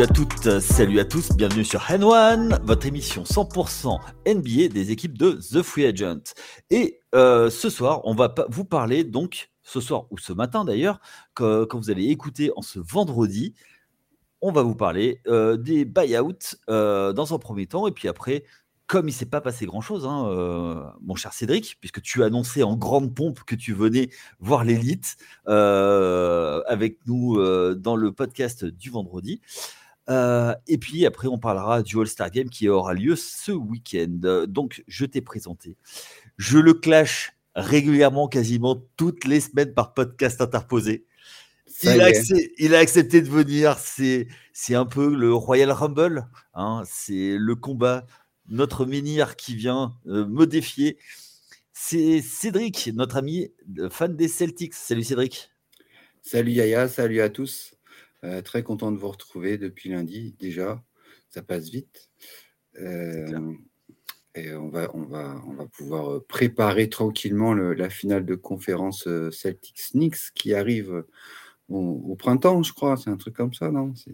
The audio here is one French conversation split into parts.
Salut à toutes, salut à tous, bienvenue sur N1, votre émission 100% NBA des équipes de The Free Agent. Et euh, ce soir, on va vous parler donc, ce soir ou ce matin d'ailleurs, quand vous allez écouter en ce vendredi, on va vous parler euh, des buyouts euh, dans un premier temps, et puis après, comme il s'est pas passé grand-chose, hein, euh, mon cher Cédric, puisque tu annoncé en grande pompe que tu venais voir l'élite avec nous dans le podcast du vendredi. Et puis après, on parlera du All-Star Game qui aura lieu ce week-end. Donc, je t'ai présenté. Je le clash régulièrement, quasiment toutes les semaines par podcast interposé. Il a, accepté, de venir. C'est, un peu le Royal Rumble. Hein. c'est le combat notre menhir qui vient euh, me défier. C'est Cédric, notre ami fan des Celtics. Salut Cédric. Salut Yaya, salut à tous. Euh, très content de vous retrouver depuis lundi déjà. Ça passe vite. Euh, et on va, on, va, on va pouvoir préparer tranquillement la finale de conférence Celtics-Knicks qui arrive au, printemps, je crois. C'est un truc comme ça, non? Ce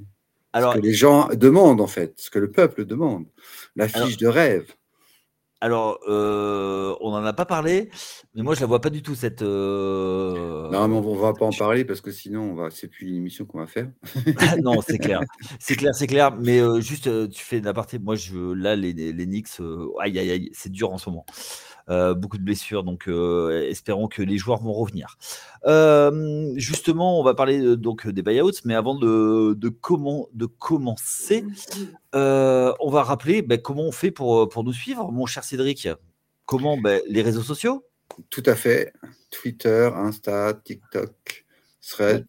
que les gens demandent, en fait, ce que le peuple demande, la fiche de rêve. Alors, euh, on n'en a pas parlé, mais moi je la vois pas du tout cette. Euh, non, mais on va pas en parler parce que sinon, on va, c'est plus une émission qu'on va faire. non, c'est clair, c'est clair, c'est clair. Mais euh, juste, tu fais partie. Moi, je là les, les Knicks, aïe aïe aïe, c'est dur en ce moment. Euh, beaucoup de blessures, donc euh, espérons que les joueurs vont revenir. Euh, justement, on va parler donc des buyouts, mais avant de, comment, de commencer, on va rappeler ben, comment on fait pour, pour nous suivre, mon cher Cédric. Comment ben, Les réseaux sociaux? Tout à fait. Twitter, Insta, TikTok, Threads.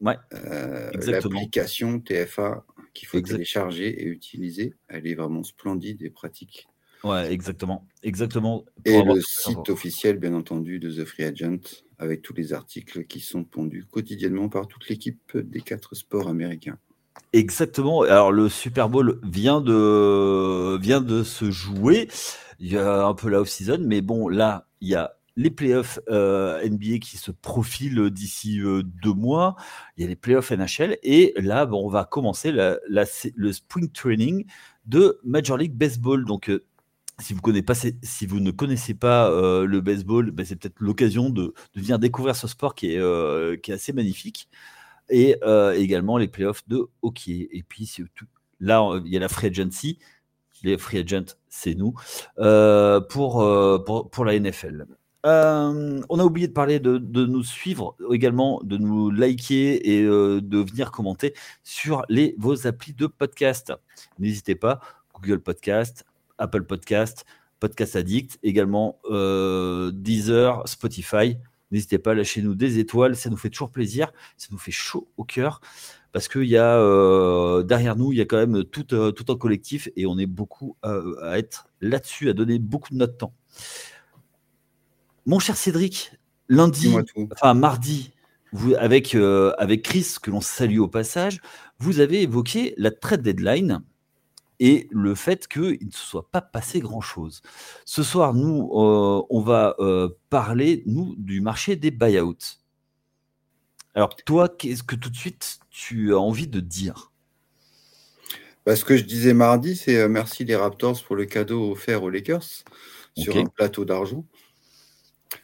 Ouais. L'application TFA qu'il faut télécharger et utiliser. Elle est vraiment splendide et pratique. Ouais, exactement. exactement et le site officiel, bien entendu, de The Free Agent, avec tous les articles qui sont pondus quotidiennement par toute l'équipe des quatre sports américains. Exactement. Alors, le Super Bowl vient de, vient de se jouer. Il y a un peu la off-season, mais bon, là, il y a les playoffs euh, NBA qui se profilent d'ici euh, deux mois. Il y a les playoffs NHL. Et là, bon, on va commencer la, le spring training de Major League Baseball. Donc, euh, si vous, ne connaissez pas euh, le baseball, ben, c'est peut-être l'occasion de, venir découvrir ce sport qui est, euh, assez magnifique. Et euh, également les playoffs de hockey. Et puis là, il y a la free agency. Les free agents, c'est nous, pour, pour, la NFL. on a oublié de parler de, de, nous suivre également, de nous liker et de venir commenter sur les, vos applis de podcast. N'hésitez pas, Google Podcast, Apple Podcast, Podcast Addict, également euh, Deezer, Spotify. N'hésitez pas, à lâcher nous des étoiles, ça nous fait toujours plaisir, ça nous fait chaud au cœur parce qu'il y a euh, derrière nous, il y a quand même tout, euh, tout un collectif et on est beaucoup à être là-dessus, à donner beaucoup de notre temps. Mon cher Cédric, lundi, enfin mardi, vous, avec, avec Chris, que l'on salue au passage, vous avez évoqué la trade deadline et le fait qu'il ne se soit pas passé grand-chose. Ce soir, nous, euh, on va euh, parler, nous, du marché des buyouts. Alors, toi, qu'est-ce que tout de suite tu as envie de dire? Bah, Ce que je disais mardi, c'est euh, merci les Raptors pour le cadeau offert aux Lakers sur un plateau d'argent.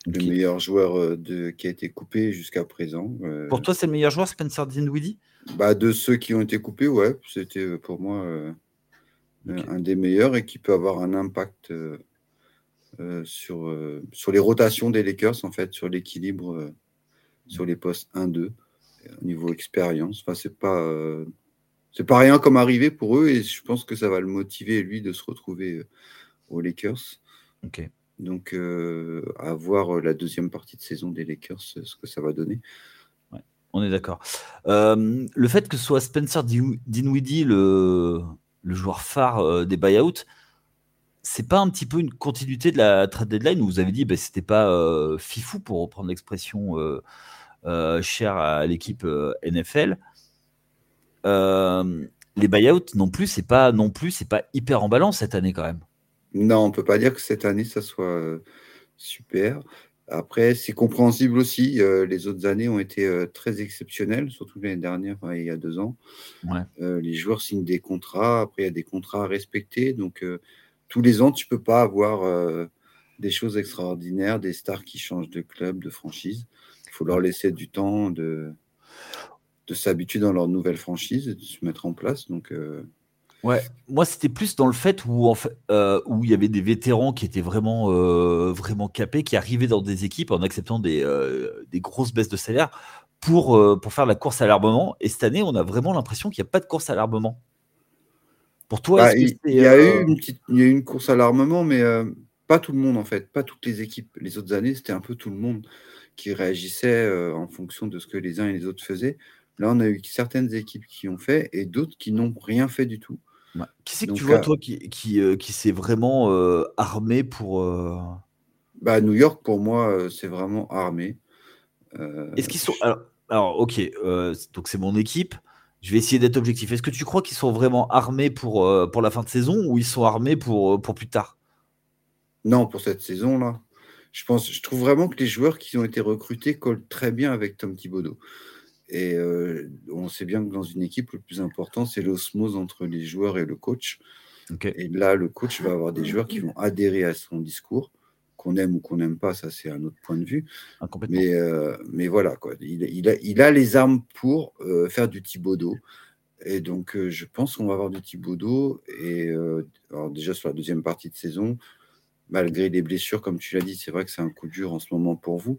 Le meilleur joueur de, qui a été coupé jusqu'à présent. pour toi, c'est le meilleur joueur, Spencer Dinwiddie? Bah, De ceux qui ont été coupés, ouais. C'était pour moi un des meilleurs et qui peut avoir un impact euh, euh, sur, euh, sur les rotations des Lakers, en fait, sur l'équilibre sur les postes 1-2 au niveau expérience. Enfin, c'est pas c'est pas rien comme arrivé pour eux et je pense que ça va le motiver lui de se retrouver aux Lakers. Ok. Donc à voir la deuxième partie de saison des Lakers, ce que ça va donner. on est d'accord. le fait que ce soit Spencer Dinwiddie le le joueur phare euh, des buyouts, c'est pas un petit peu une continuité de la trade deadline où vous avez dit que bah, c'était pas euh, fifou pour reprendre l'expression euh, chère à l'équipe NFL. les buyouts non plus, c'est pas non plus, c'est pas hyper emballant cette année quand même. Non, on peut pas dire que cette année ça soit super. Après, c'est compréhensible aussi. les autres années ont été très exceptionnelles, surtout l'année dernière, il y a deux ans. les joueurs signent des contrats. Après, il y a des contrats à respecter. Donc, tous les ans, tu peux pas avoir des choses extraordinaires, des stars qui changent de club, de franchise. Il faut leur laisser du temps de, de s'habituer dans leur nouvelle franchise et de se mettre en place. Donc, Ouais, moi c'était plus dans le fait où en fait, euh, où il y avait des vétérans qui étaient vraiment euh, vraiment capés, qui arrivaient dans des équipes en acceptant des, euh, des grosses baisses de salaire pour pour faire la course à l'armement. Et cette année, on a vraiment l'impression qu'il n'y a pas de course à l'armement. Pour toi, bah, il, y a eu une petite, il y a eu une course à l'armement, mais pas tout le monde en fait, pas toutes les équipes. Les autres années, c'était un peu tout le monde qui réagissait en fonction de ce que les uns et les autres faisaient. Là, on a eu certaines équipes qui ont fait et d'autres qui n'ont rien fait du tout. Qui c'est que tu vois, toi, qui, qui, euh, qui s'est vraiment euh, armé pour. Euh, bah, New York, pour moi, c'est vraiment armé. Est-ce qu'ils sont. Alors, ok, donc c'est mon équipe. Je vais essayer d'être objectif. Est-ce que tu crois qu'ils sont vraiment armés pour, pour la fin de saison ou ils sont armés pour, pour plus tard? Non, pour cette saison-là. Je, pense, je trouve vraiment que les joueurs qui ont été recrutés collent très bien avec Tom Thibodeau. Et euh, on sait bien que dans une équipe, le plus important, c'est l'osmose entre les joueurs et le coach. Et là, le coach va avoir des joueurs qui vont adhérer à son discours, qu'on aime ou qu'on n'aime pas, ça c'est un autre point de vue. Ah, mais, euh, mais voilà, quoi. Il, il, a, il, a, les armes pour euh, faire du Thibaudot. Et donc, je pense qu'on va avoir du Thibaudot. Et alors déjà sur la deuxième partie de saison, malgré les blessures, comme tu l'as dit, c'est vrai que c'est un coup dur en ce moment pour vous.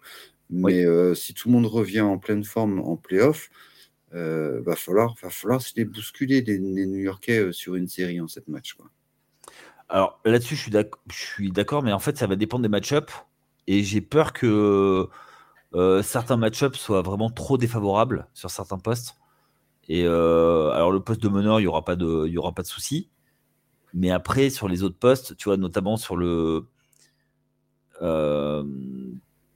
Mais euh, si tout le monde revient en pleine forme en playoff, euh, va falloir, va falloir se les bousculer les, New-Yorkais euh, sur une série en cette match. Quoi. Alors là-dessus, je suis d'accord, mais en fait, ça va dépendre des match-ups. Et j'ai peur que certains match-ups soient vraiment trop défavorables sur certains postes. Et alors, le poste de meneur, il n'y aura pas de, il y aura pas de souci. Mais après, sur les autres postes, tu vois, notamment sur le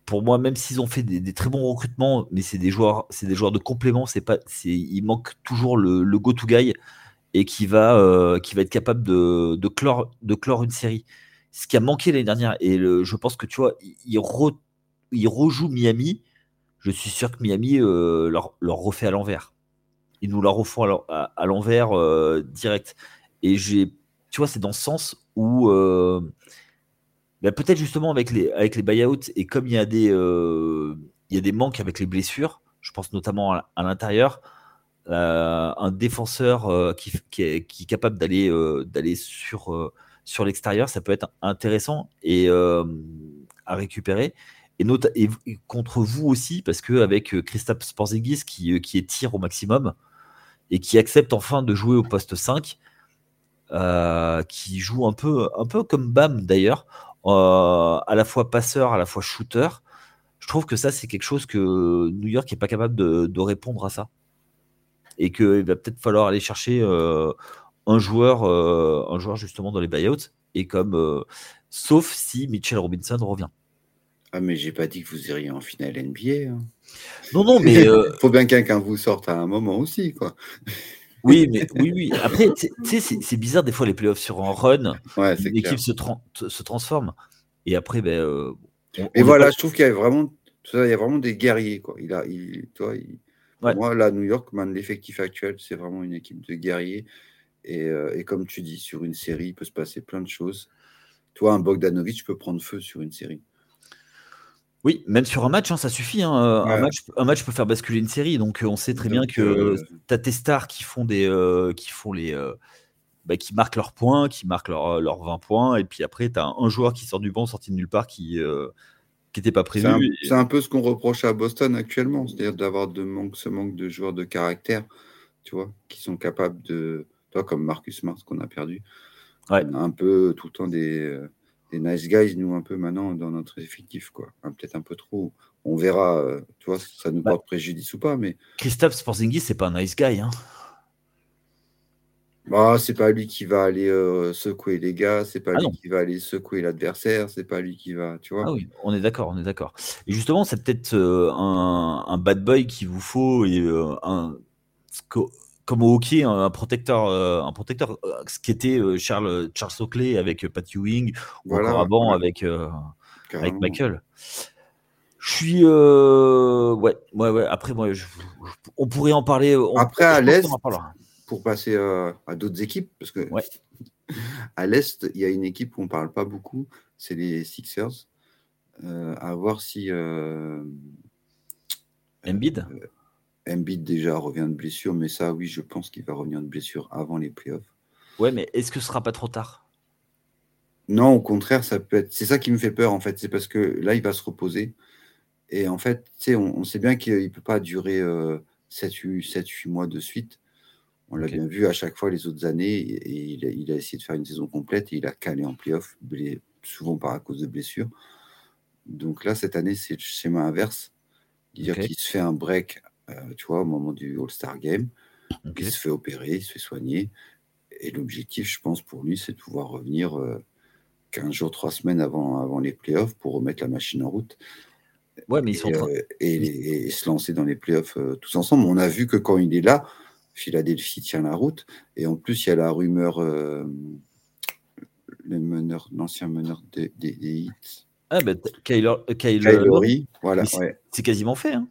pour moi, même s'ils ont fait des, très bons recrutements, mais c'est des joueurs, c'est des joueurs de complément. C'est pas, c'est, il manque toujours le, go-to guy et qui va, euh, qui va être capable de, clore, de une série. Ce qui a manqué l'année dernière. Et je pense que tu vois, il, rejoue Miami. Je suis sûr que Miami euh, leur, refait à l'envers. Ils nous la refont à, l'envers euh, direct. Et j'ai, tu vois, c'est dans ce sens où bah, peut-être justement avec les, avec les buyouts, et comme il y, a des, euh, y a des manques avec les blessures, je pense notamment à, l'intérieur, euh, un défenseur euh, qui, qui, est, capable d'aller sur, sur l'extérieur, ça peut être intéressant et à récupérer. Et, contre vous aussi, parce qu'avec Christophe Sporzingis qui, qui tir au maximum et qui accepte enfin de jouer au poste 5, qui joue un peu, un peu comme Bam d'ailleurs, à la fois passeur, à la fois shooter. Je trouve que ça, c'est quelque chose que New York n'est pas capable de, répondre à ça. Et qu'il va peut-être falloir aller chercher euh, un, joueur, euh, un joueur justement dans les buyouts. Et comme, sauf si Mitchell Robinson revient. Ah, mais j'ai pas dit que vous iriez en finale NBA. Hein. Non, non, mais. Il faut bien qu'un vous sorte à un moment aussi, quoi. Oui, mais oui, oui. Après, tu sais, c'est bizarre des fois les playoffs sur un run, l'équipe se, se, transforme. Et après, ben. Euh, et voilà, je trouve qu'il y a vraiment, il y a vraiment des guerriers, quoi. Il a, il, toi, moi, là, New York, l'effectif actuel, c'est vraiment une équipe de guerriers. Et, euh, et, comme tu dis, sur une série, il peut se passer plein de choses. Toi, un Bogdanovic peut prendre feu sur une série. Oui, même sur un match, hein, ça suffit. Hein, euh, un, match, un, match, peut faire basculer une série. Donc, euh, on sait très bien que euh, tu as tes stars qui font des. qui font les. Bah, qui marquent leurs points, qui marquent leurs 20 points. Et puis après, tu as un, joueur qui sort du banc, sorti de nulle part, qui n'était pas prévu. C'est un, peu ce qu'on reproche à Boston actuellement, c'est-à-dire d'avoir manque, ce manque de joueurs de caractère, tu vois, qui sont capables de. Toi, comme Marcus Smart qu'on a perdu. Ouais. On a un peu tout le temps des des nice guys, nous, un peu maintenant, dans notre effectif, quoi. Peut-être un peu trop. On verra, euh, tu vois, ça nous bah, porte préjudice ou pas, mais. Christophe Sporzingis, c'est pas un nice guy, hein. Bah, c'est pas lui qui va aller euh, secouer les gars, c'est pas ah lui qui va aller secouer l'adversaire, c'est pas lui qui va, tu vois. Ah oui, on est d'accord, on est d'accord. Et justement, c'est peut-être euh, un, un, bad boy qu'il vous faut et un comme au hockey, un protecteur, euh, un protecteur, euh, ce qui était euh, Charles, Charles Oakley avec Pat Ewing, ou encore avant avec, avec Michael. Je suis. ouais, ouais, ouais. Après, moi, on pourrait en parler. Après, à l'Est, pour passer à d'autres équipes, parce que à l'Est, il y a une équipe qu'on ne parle pas beaucoup, c'est les Sixers. à voir si. Embiid? Embiid déjà revient de blessure, mais ça, oui, je pense qu'il va revenir de blessure avant les playoffs. Ouais, mais est-ce que ce sera pas trop tard? Non, au contraire, ça peut être. C'est ça qui me fait peur, en fait. C'est parce que là, il va se reposer. Et en fait, on, on sait bien qu'il ne peut pas durer 7-8 mois de suite. On l'a bien vu à chaque fois les autres années. Et il a, essayé de faire une saison complète et il a calé en playoff, souvent par à cause de blessures. Donc là, cette année, c'est le schéma inverse. Dire qu'il se fait un break euh, tu vois, au moment du All-Star Game. Il se fait opérer, il se fait soigner. Et l'objectif, je pense, pour lui, c'est de pouvoir revenir 15 euh, jours, 3 semaines avant, avant les playoffs pour remettre la machine en route. Ouais, mais ils sont euh, et, se lancer dans les playoffs tous ensemble. On a vu que quand il est là, Philadelphie tient la route. Et en plus, il y a la rumeur, le meneur, l'ancien meneur des, Hits. Ah, ben, Kyler, voilà. C'est quasiment fait. Hein.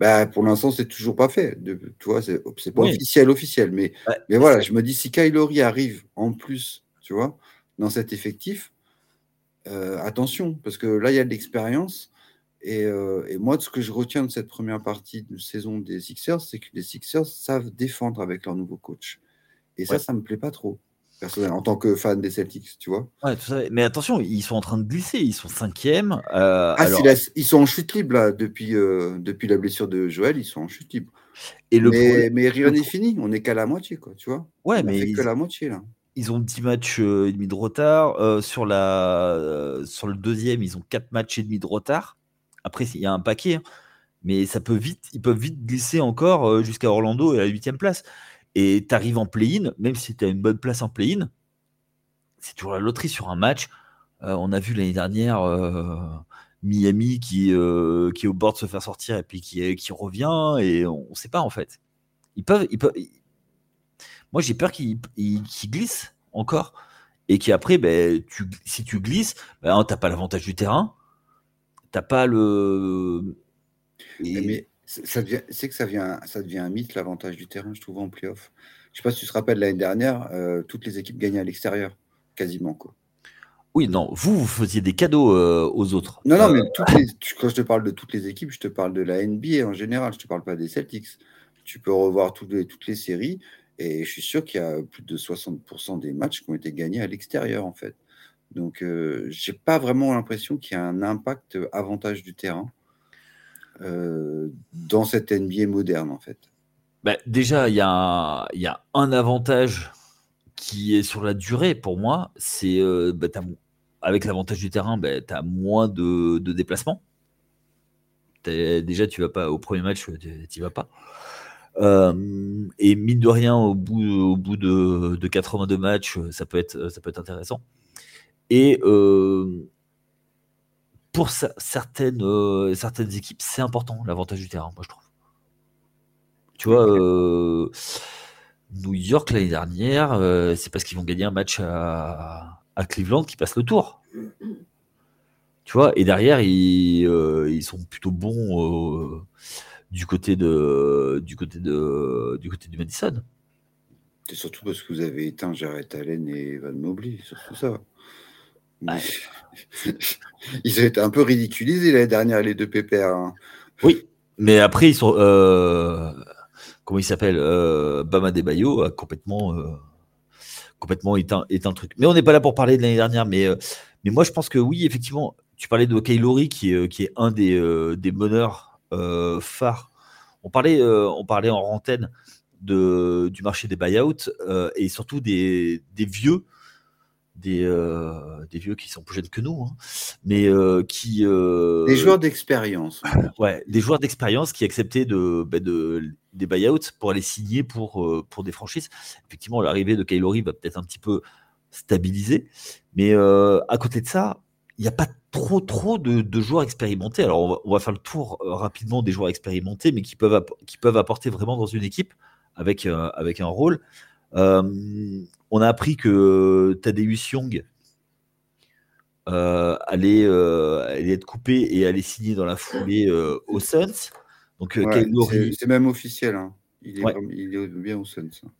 Bah, pour l'instant, c'est toujours pas fait. De, tu vois, c'est pas officiel, officiel. Mais, mais voilà, je me dis, si Kylori arrive en plus, tu vois, dans cet effectif, euh, attention, parce que là, il y a de l'expérience. Et, euh, et, moi, ce que je retiens de cette première partie de saison des Sixers, c'est que les Sixers savent défendre avec leur nouveau coach. Et ça, ça me plaît pas trop en tant que fan des Celtics, tu vois. Mais attention, ils sont en train de glisser, ils sont cinquième. Euh, ah, ils sont en chute libre là, depuis, euh, depuis la blessure de Joël, ils sont en chute libre. Et le mais, rien n'est fini, on n'est qu'à la moitié, quoi, tu vois. Ouais, mais ils... que la moitié là. Ils ont 10 matchs euh, et demi de retard. sur, la, sur le deuxième, ils ont 4 matchs et demi de retard. Après, il y a un paquet, hein. mais ça peut vite, ils peuvent vite glisser encore jusqu'à Orlando et à la huitième place et tu arrives en play-in, même si tu as une bonne place en play-in, c'est toujours la loterie sur un match. Euh, on a vu l'année dernière euh, Miami qui, euh, qui est au bord de se faire sortir et puis qui, qui revient et on ne sait pas en fait. Ils peuvent, ils peuvent... Moi j'ai peur qu'ils glissent encore et qu'après, ben, tu, si tu glisses, ben, tu n'as pas l'avantage du terrain, tu n'as pas le... Mais c'est que ça, vient, ça devient un mythe, l'avantage du terrain, je trouve, en playoff. Je ne sais pas si tu te rappelles, l'année dernière, euh, toutes les équipes gagnaient à l'extérieur, quasiment. Quoi. Oui, non, vous, vous faisiez des cadeaux euh, aux autres. Non, non, mais euh, quand je te parle de toutes les équipes, je te parle de la NBA en général, je ne te parle pas des Celtics. Tu peux revoir toutes les, toutes les séries, et je suis sûr qu'il y a plus de 60% des matchs qui ont été gagnés à l'extérieur, en fait. Donc, je n'ai pas vraiment l'impression qu'il y a un impact avantage du terrain. Euh, dans cette NBA moderne, en fait bah, Déjà, il y, a, y a un avantage qui est sur la durée pour moi, c'est euh, bah, avec l'avantage du terrain, bah, tu as moins de, de déplacements. Déjà, tu vas pas au premier match, tu vas pas. Euh, et mine de rien, au bout, au bout de, de, 82 matchs, ça peut être, ça peut être intéressant. Et pour certaines, euh, certaines équipes, c'est important l'avantage du terrain, moi je trouve. Tu vois, euh, New York l'année dernière, euh, c'est parce qu'ils vont gagner un match à, Cleveland qui passe le tour. Tu vois, et derrière, ils, sont plutôt bons du côté de du côté de du côté du Madison. C'est surtout parce que vous avez éteint Jared Allen et Van Mobley, surtout ça. ils ont été un peu ridiculisés l'année dernière, les deux pépères. Hein. Oui, mais après, ils sont. Euh, comment il s'appelle euh, Bama Bayo a complètement, euh, complètement éteint, éteint le truc. Mais on n'est pas là pour parler de l'année dernière. Mais, euh, mais moi, je pense que oui, effectivement, tu parlais de Kaylori, qui est, qui est un des, des meneurs phares. On parlait, on parlait en rantaine de, du marché des buyouts et surtout des, des vieux des, euh, des vieux qui sont plus jeunes que nous, hein, mais euh, qui. Euh, des joueurs d'expérience. Ouais, des joueurs d'expérience qui acceptaient de, bah, de, des buyouts pour aller signer pour, pour des franchises. Effectivement, l'arrivée de Kylori va peut-être un petit peu stabiliser, mais à côté de ça, il n'y a pas trop trop de, de, joueurs expérimentés. Alors on va, on va, faire le tour rapidement des joueurs expérimentés, mais qui peuvent, qui peuvent apporter vraiment dans une équipe avec, avec un rôle. Euh, on a appris que Tadeusz Young allait, être coupé et allait signer dans la foulée aux Suns. Donc, c'est même officiel. Hein. Il, est bien aux Suns. Hein.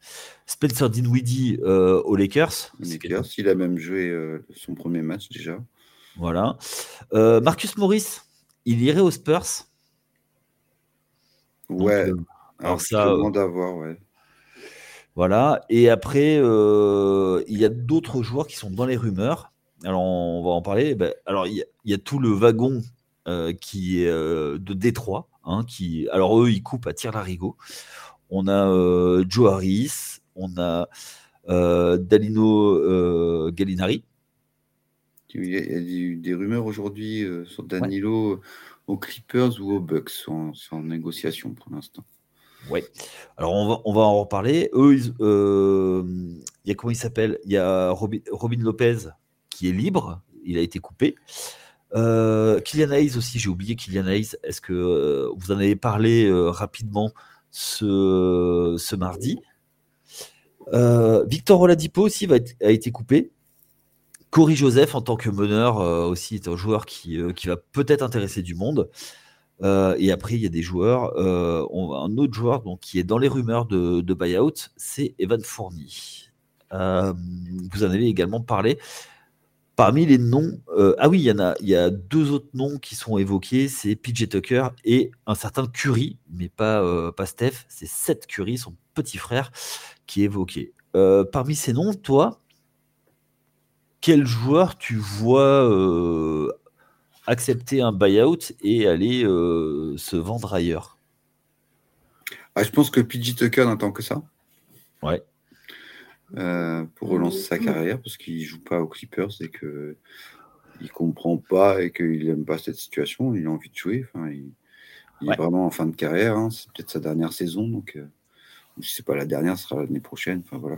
Spencer Dinwiddie aux Lakers. Lakers. Il a même joué son premier match déjà. Voilà. Marcus Morris, il irait aux Spurs? Ouais. alors, ça. d'avoir, ouais. Voilà. Et après, il y a d'autres joueurs qui sont dans les rumeurs. Alors, on va en parler. Ben, alors, il y, a tout le wagon qui est de Détroit. Hein, qui, alors, eux, ils coupent à tir larigot. On a Joe Harris. On a Dalino Gallinari. Il y a eu des rumeurs aujourd'hui sur Danilo aux Clippers ou aux Bucks. C'est en, négociation pour l'instant. Oui. Alors on va, en reparler. Eux, il y a s'appelle? Robin, Lopez qui est libre. Il a été coupé. Euh, Kylian Hayes aussi, j'ai oublié Kylian Hayes. Est-ce que vous en avez parlé rapidement ce, mardi? Victor Oladipo aussi a été coupé. Cory Joseph, en tant que meneur, euh, aussi est un joueur euh, qui va peut-être intéresser du monde. Euh, et après, il y a des joueurs. On, un autre joueur qui est dans les rumeurs de, de buyout, c'est Evan Fournier. vous en avez également parlé. Parmi les noms, ah oui, il y en a, il y a deux autres noms qui sont évoqués, c'est PJ Tucker et un certain Curry, mais pas, pas Steph, c'est Seth Curry, son petit frère, qui est évoqué. parmi ces noms, toi, quel joueur tu vois euh, accepter un buyout et aller euh, se vendre ailleurs ah, Je pense que PJ Tucker n'attend que ça. Ouais. Euh, pour relancer sa carrière parce qu'il joue pas aux Clippers et que il comprend pas et qu'il n'aime pas cette situation. Il a envie de jouer. Enfin, il, est vraiment en fin de carrière. Hein. C'est peut-être sa dernière saison, donc je sais pas la dernière, ce sera l'année prochaine. Enfin voilà.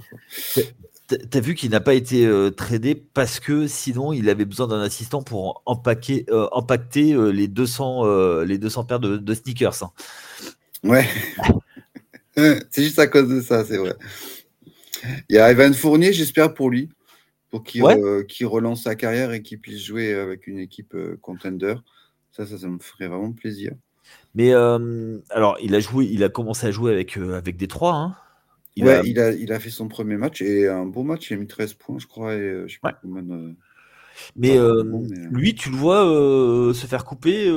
T'as vu qu'il n'a pas été euh, tradé parce que sinon il avait besoin d'un assistant pour empaquer, euh, empacter euh, les, 200, les 200 paires de, sneakers. Hein. Ouais. c'est juste à cause de ça, c'est vrai. Il y a Evan Fournier, j'espère pour lui, pour qu'il relance sa carrière et qu'il puisse jouer avec une équipe contender. Ça, ça, ça me ferait vraiment plaisir. Mais alors, il a joué, il a commencé à jouer avec, avec Détroit. Hein. Il, ouais, a... Il, a, il a fait son premier match et un bon match. Il a mis 13 points, je crois. Et, je sais pas mais, lui, tu le vois se faire couper,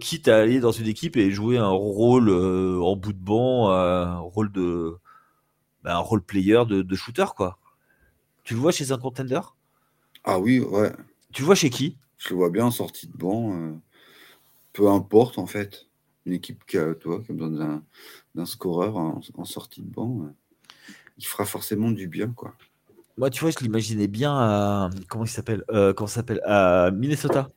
quitte à aller dans une équipe et jouer un rôle en bout de banc, un rôle de, bah, un rôle player de, de, shooter, quoi. Tu le vois chez un contender? Ah oui, ouais. Tu le vois chez qui? Je le vois bien en sortie de banc. peu importe, en fait. Une équipe qui a, toi, qui a besoin d'un scoreur en, en, sortie de banc il fera forcément du bien, quoi. Moi, tu vois, je l'imaginais bien à comment il s'appelle euh, Comment s'appelle À Minnesota.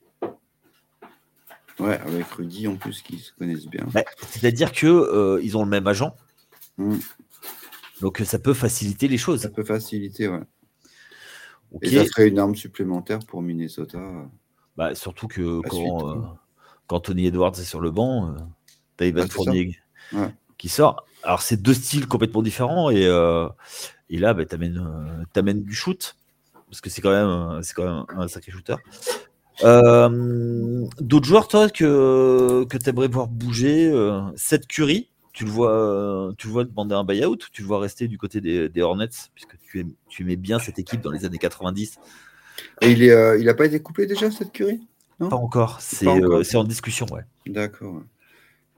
Ouais, avec Rudy en plus, qui se connaissent bien. C'est-à-dire que euh, ils ont le même agent. Mm. Donc ça peut faciliter les choses. Ça peut faciliter, ouais. Et ça serait une arme supplémentaire pour Minnesota. Bah, surtout que quand, euh, quand, Tony Edwards est sur le banc, t'as Ivan Fournier qui sort. Alors, c'est deux styles complètement différents et, euh, et là, bah, tu amènes, euh, du shoot parce que c'est quand même, c'est quand même un sacré shooter. Euh, d'autres joueurs, toi, que, que tu aimerais voir bouger Seth Curry, tu le vois, tu le vois demander un buyout ou tu le vois rester du côté des, Hornets puisque tu, tu aimais bien cette équipe dans les années 90 Et il n'a pas été coupé déjà, Seth Pas encore, c'est en discussion, ouais. D'accord.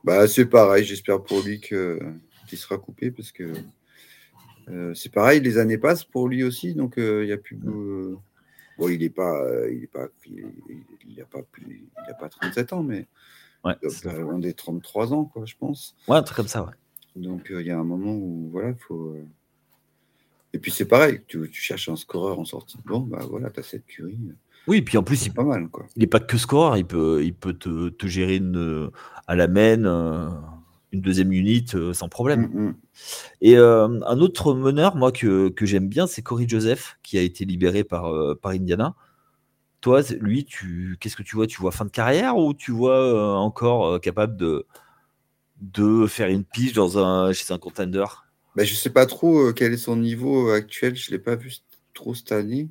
Bah, c'est pareil, j'espère pour lui qu'il sera coupé parce que euh, c'est pareil, les années passent pour lui aussi, donc euh, il y a plus. Euh, bon, il n'est pas, il est pas, il, a pas plus, il a pas 37 ans, mais ouais, il des 33 ans, quoi, je pense. Ouais, un truc comme ça, ouais. Donc il y a un moment où voilà, il faut. Et puis c'est pareil, tu, tu, cherches un scoreur en sortie. Bon, bah voilà, tu as cette curie. Oui, puis en plus, il pas mal. Quoi. Il n'est pas que score, il peut, il peut te, te gérer une, à la main euh, une deuxième unité euh, sans problème. Mm, mm. Et euh, un autre meneur, moi, que, que j'aime bien, c'est Corey Joseph, qui a été libéré par, par Indiana. Toi, lui, tu, qu'est-ce que tu vois? Tu vois fin de carrière ou tu vois encore capable de, de faire une pige dans un, chez un contender? Ben, Je ne sais pas trop quel est son niveau actuel, je ne l'ai pas vu trop cette année.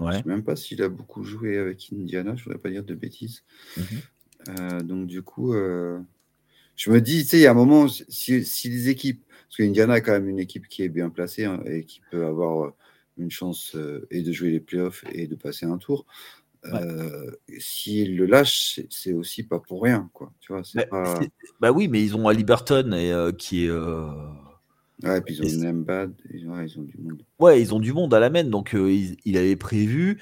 Je ne sais même pas s'il a beaucoup joué avec Indiana, je ne voudrais pas dire de bêtises. Mhm. donc du coup, je me dis, tu sais, il y a un moment, si, les équipes, parce qu'Indiana a quand même une équipe qui est bien placée hein, et qui peut avoir une chance et de jouer les playoffs et de passer un tour. Euh, s'ils le lâchent, c'est aussi pas pour rien, quoi. Tu vois, bah, bah, oui, mais ils ont Ali Burton et, euh, qui est. Euh, ouais, et puis ils ont ils ont du monde. Ouais, ils ont du monde à la main, donc il, il, avait prévu.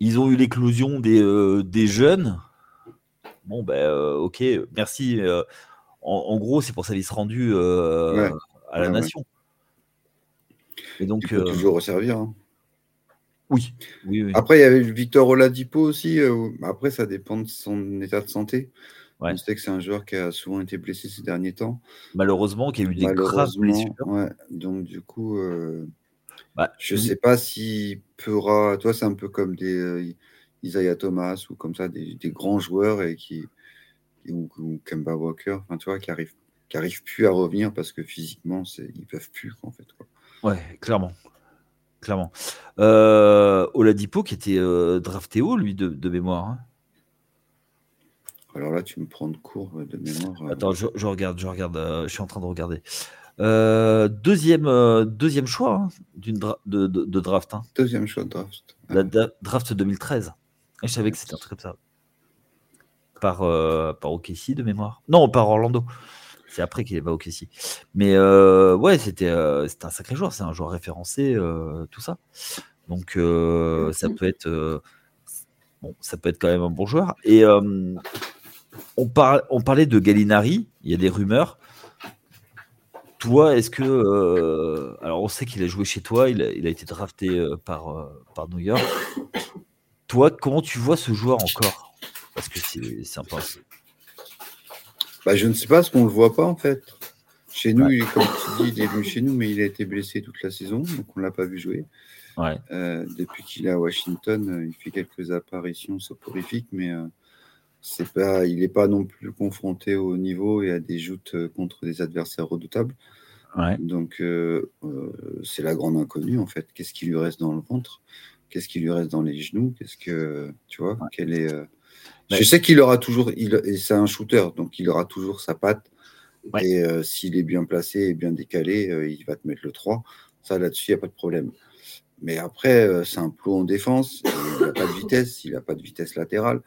Ils ont eu l'éclosion des, des jeunes. Bon, ben, ok, merci. En, gros, c'est pour ça qu'ils se rendu à la nation. Et donc, tu peux toujours resservir. Hein. Oui. Après, il y avait Victor Oladipo aussi. Euh, après, ça dépend de son état de santé. On sait que c'est un joueur qui a souvent été blessé ces derniers temps. Malheureusement, qui a eu des graves blessures. Donc, du coup, euh, bah, je ne sais pas s'il pourra. Toi, c'est un peu comme des euh, Isaiah Thomas ou comme ça, des, grands joueurs et qui, ou, Kemba Walker, enfin, tu vois, qui arrivent, qui arrivent plus à revenir parce que physiquement, ils peuvent plus, en fait. Quoi. Ouais, clairement clairement. Euh, Oladipo qui était euh, drafté haut, lui, de, mémoire. Hein. Alors là, tu me prends de cours de mémoire. Euh. Attends, je, regarde, je regarde, je suis en train de regarder. deuxième, deuxième choix hein, d'une de, de, draft. Hein. Deuxième choix de draft. La draft 2013. je savais que c'était un truc comme ça. Par, par OKC de mémoire. Non, par Orlando. C'est après qu'il est pas Kessie. Mais euh, ouais, c'était euh, un sacré joueur. C'est un joueur référencé, euh, tout ça. Donc ça peut être bon, ça peut être quand même un bon joueur. Et on, on parlait de Gallinari. Il y a des rumeurs. Toi, est-ce que alors on sait qu'il a joué chez toi. Il a, il a été drafté par par New York. Toi, comment tu vois ce joueur encore? Parce que c'est sympa. Bah, je ne sais pas, parce qu'on ne le voit pas en fait. Chez nous, il, comme tu dis, il est venu chez nous, mais il a été blessé toute la saison, donc on ne l'a pas vu jouer. Euh, depuis qu'il est à Washington, euh, il fait quelques apparitions soporifiques, mais euh, c'est pas, il n'est pas non plus confronté au niveau et à des joutes contre des adversaires redoutables. Donc c'est la grande inconnue en fait. Qu'est-ce qui lui reste dans le ventre? Qu'est-ce qui lui reste dans les genoux? Qu'est-ce que tu vois Quelle est je sais qu'il aura toujours, il, c'est un shooter, donc il aura toujours sa patte. Et euh, s'il est bien placé et bien décalé, euh, il va te mettre le 3. Ça, là-dessus, il n'y a pas de problème. Mais après, euh, c'est un plot en défense. Il n'a pas de vitesse, il n'a pas de vitesse latérale.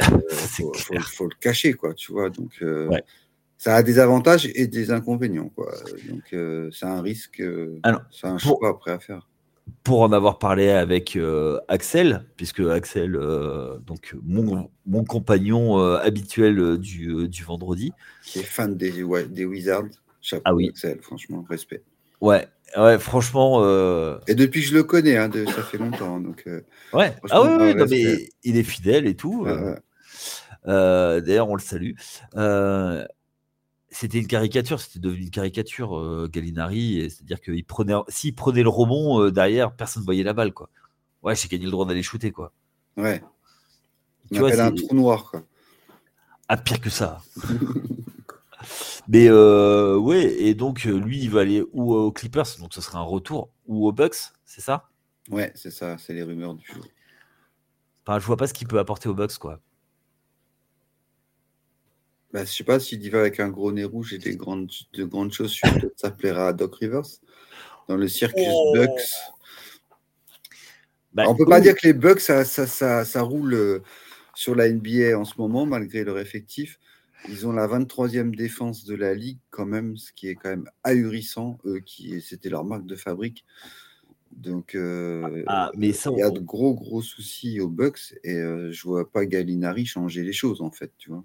Il faut, le cacher, quoi, tu vois. Donc, ça a des avantages et des inconvénients, quoi. Donc, c'est un risque, c'est un choix après à faire pour en avoir parlé avec euh, Axel, puisque Axel, euh, donc mon, mon compagnon euh, habituel du, du, vendredi, qui est fan des, des Wizards, chapeau ah oui. Axel, franchement, respect. Ouais, ouais, franchement. Et depuis je le connais, hein, de, ça fait longtemps, donc. ouais. Ah oui, mais il est fidèle et tout. D'ailleurs, on le salue c'était une caricature, c'était devenu une caricature, euh, Gallinari. C'est-à-dire qu'il prenait, s'il prenait le rebond euh, derrière, personne ne voyait la balle, quoi. Ouais, j'ai gagné le droit d'aller shooter, quoi. Ouais. Tu vois, un trou noir, quoi. Ah, pire que ça. Mais euh, ouais, et donc lui, il va aller ou aux Clippers, donc ce sera un retour, ou aux Bucks, c'est ça? Ouais, c'est ça, c'est les rumeurs du jour. Enfin, je vois pas ce qu'il peut apporter aux Bucks, quoi. Bah, je sais pas s'il y va avec un gros nez rouge et des grandes, de grandes chaussures, ça plaira à Doc Rivers. Dans le Circus oh. Bucks. Bah, on peut pas dire que les Bucks, ça, ça, ça, roule euh, sur la NBA en ce moment, malgré leur effectif. Ils ont la 23e défense de la ligue, quand même, ce qui est quand même ahurissant. Eux, qui c'était leur marque de fabrique. Donc, euh, ah, mais il y a de gros, gros soucis aux Bucks et euh, je vois pas Gallinari changer les choses, en fait, tu vois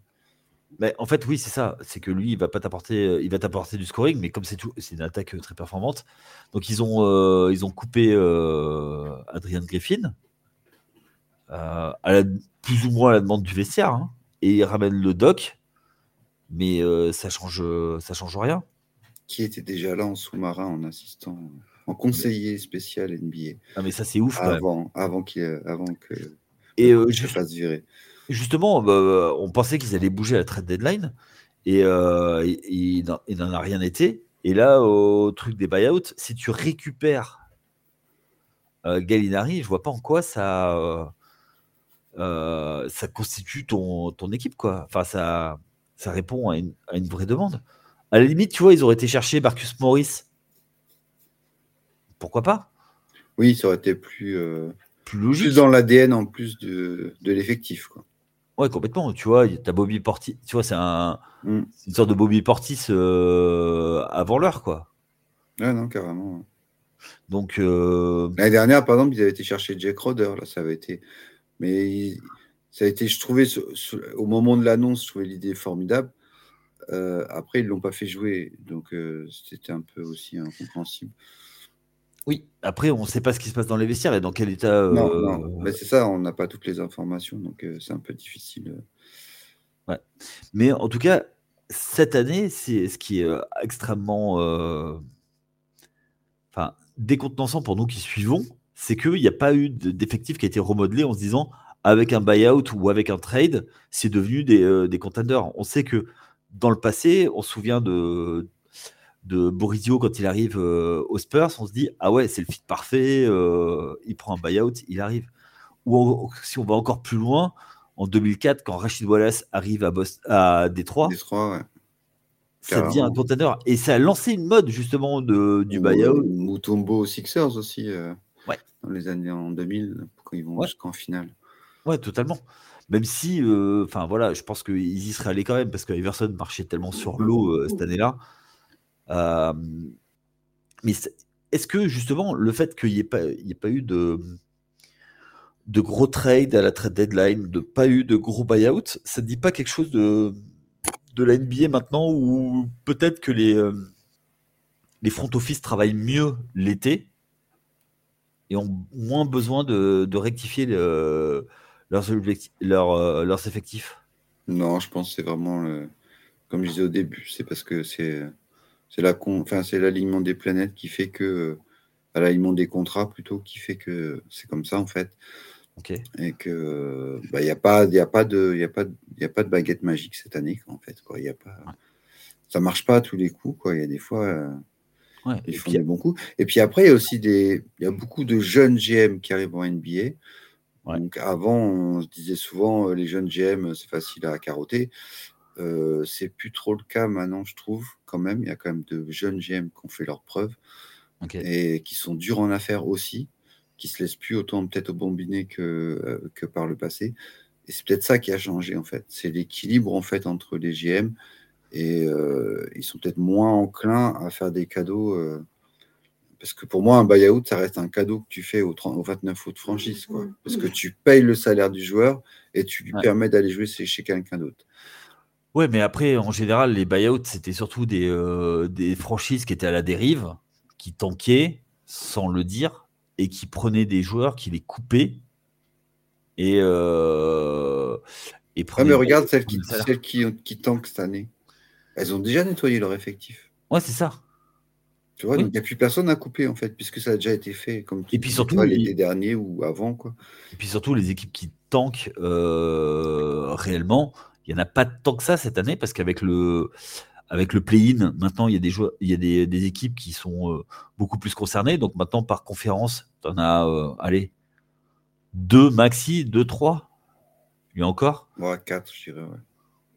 en fait, oui, c'est ça. C'est que lui, il va pas t'apporter, euh, il va t'apporter du scoring, mais comme c'est tout, c'est une attaque euh, très performante. Donc ils ont, euh, ils ont coupé Adrian Griffin à plus ou moins à la demande du vestiaire, hein, et ils ramènent le doc, mais ça change, ça change rien. Qui était déjà là en sous-marin, en assistant, en conseiller spécial NBA. Ah mais ça c'est ouf. Avant, avant, avant que et je fasse virer. Justement, bah, on pensait qu'ils allaient bouger à la trade deadline et, euh, il n'en a rien été. Et là, au truc des buyouts, si tu récupères euh, Gallinari, je vois pas en quoi ça, ça constitue ton, ton équipe, quoi. Enfin, ça, ça répond à une, à une, vraie demande. À la limite, tu vois, ils auraient été chercher Marcus Morris. Pourquoi pas? Oui, ça aurait été plus, plus logique. Plus dans l'ADN en plus de, de l'effectif, quoi. Ouais, complètement. Tu vois, tu as Bobby Portis. Tu vois, c'est un, mm. une sorte de Bobby Portis euh, avant l'heure, quoi. Ouais, non, carrément. Donc. Euh... L'année dernière, par exemple, ils avaient été chercher Jack Roder. Là, ça avait été. Mais ça a été, je trouvais, au moment de l'annonce, je trouvais l'idée formidable. Euh, après, ils ne l'ont pas fait jouer. Donc, c'était un peu aussi incompréhensible. Oui, après, on ne sait pas ce qui se passe dans les vestiaires et dans quel état. Non, euh, non. Mais c'est ça, on n'a pas toutes les informations, donc euh, c'est un peu difficile. Euh. Ouais. Mais en tout cas, cette année, c'est ce qui est extrêmement enfin, décontenançant pour nous qui suivons, c'est qu'il n'y a pas eu d'effectif qui a été remodelé en se disant avec un buyout ou avec un trade, c'est devenu des, des contenders. On sait que dans le passé, on se souvient de, de Borisio quand il arrive euh, aux Spurs, on se dit ah ouais c'est le fit parfait, euh, il prend un buyout, il arrive. Ou si on va encore plus loin, en 2004 quand Rachid Wallace arrive à, à Détroit, ça devient un container et ça a lancé une mode justement de, du buyout. Mutombo Sixers aussi euh, dans les années en 2000 quand ils vont jusqu'en finale. Ouais totalement. Même si, enfin voilà, je pense qu'ils y seraient allés quand même parce que Everson marchait tellement sur l'eau cette année-là. Euh, mais est-ce que justement le fait qu'il n'y ait, pas, eu de, gros trades à la trade deadline, de pas eu de gros buyout, ça ne dit pas quelque chose de, de la NBA maintenant où peut-être que les, euh, les front office travaillent mieux l'été et ont moins besoin de, rectifier euh, leurs effectifs? Non, je pense que c'est vraiment, comme je disais au début, c'est parce que c'est c'est la enfin, c'est l'alignement des planètes qui fait que, à l'alignement des contrats plutôt, qui fait que c'est comme ça en fait. Et que il bah, n'y a pas, il a pas de, il a pas, il a pas de baguette magique cette année en fait quoi. Il a pas, ça marche pas à tous les coups quoi. Il y a des fois. Euh, ils font des bons coups. Et puis après, il y a aussi des, il y a beaucoup de jeunes GM qui arrivent en NBA. Donc avant, on se disait souvent, euh, les jeunes GM, c'est facile à carotter. Euh, c'est plus trop le cas maintenant, je trouve, quand même. Il y a quand même de jeunes GM qui ont fait leurs preuves et qui sont durs en affaires aussi, qui se laissent plus autant peut-être au bombinet que, euh, que par le passé. Et c'est peut-être ça qui a changé en fait. C'est l'équilibre en fait entre les GM et euh, ils sont peut-être moins enclins à faire des cadeaux. parce que pour moi, un buyout, ça reste un cadeau que tu fais au, 29 août de franchise. Quoi. Parce que tu payes le salaire du joueur et tu lui permets d'aller jouer chez quelqu'un d'autre. Ouais, mais après, en général, les buyouts, c'était surtout des, euh, des franchises qui étaient à la dérive, qui tankaient sans le dire, et qui prenaient des joueurs, qui les coupaient. Et, euh, et mais regarde celles, qui, celles qui, qui tankent cette année. Elles ont déjà nettoyé leur effectif. Ouais, c'est ça. Tu vois, donc il n'y a plus personne à couper en fait, puisque ça a déjà été fait comme et puis surtout les, derniers ou avant quoi. Et puis surtout les équipes qui tankent euh, réellement, il n'y en a pas tant que ça cette année parce qu'avec le, avec le play-in, maintenant, il y a des, joueurs, il y a des, équipes qui sont euh, beaucoup plus concernées. Donc maintenant, par conférence, tu en as, euh, allez, deux maxi, deux, trois. Il y a encore? Ouais, quatre, je dirais, ouais.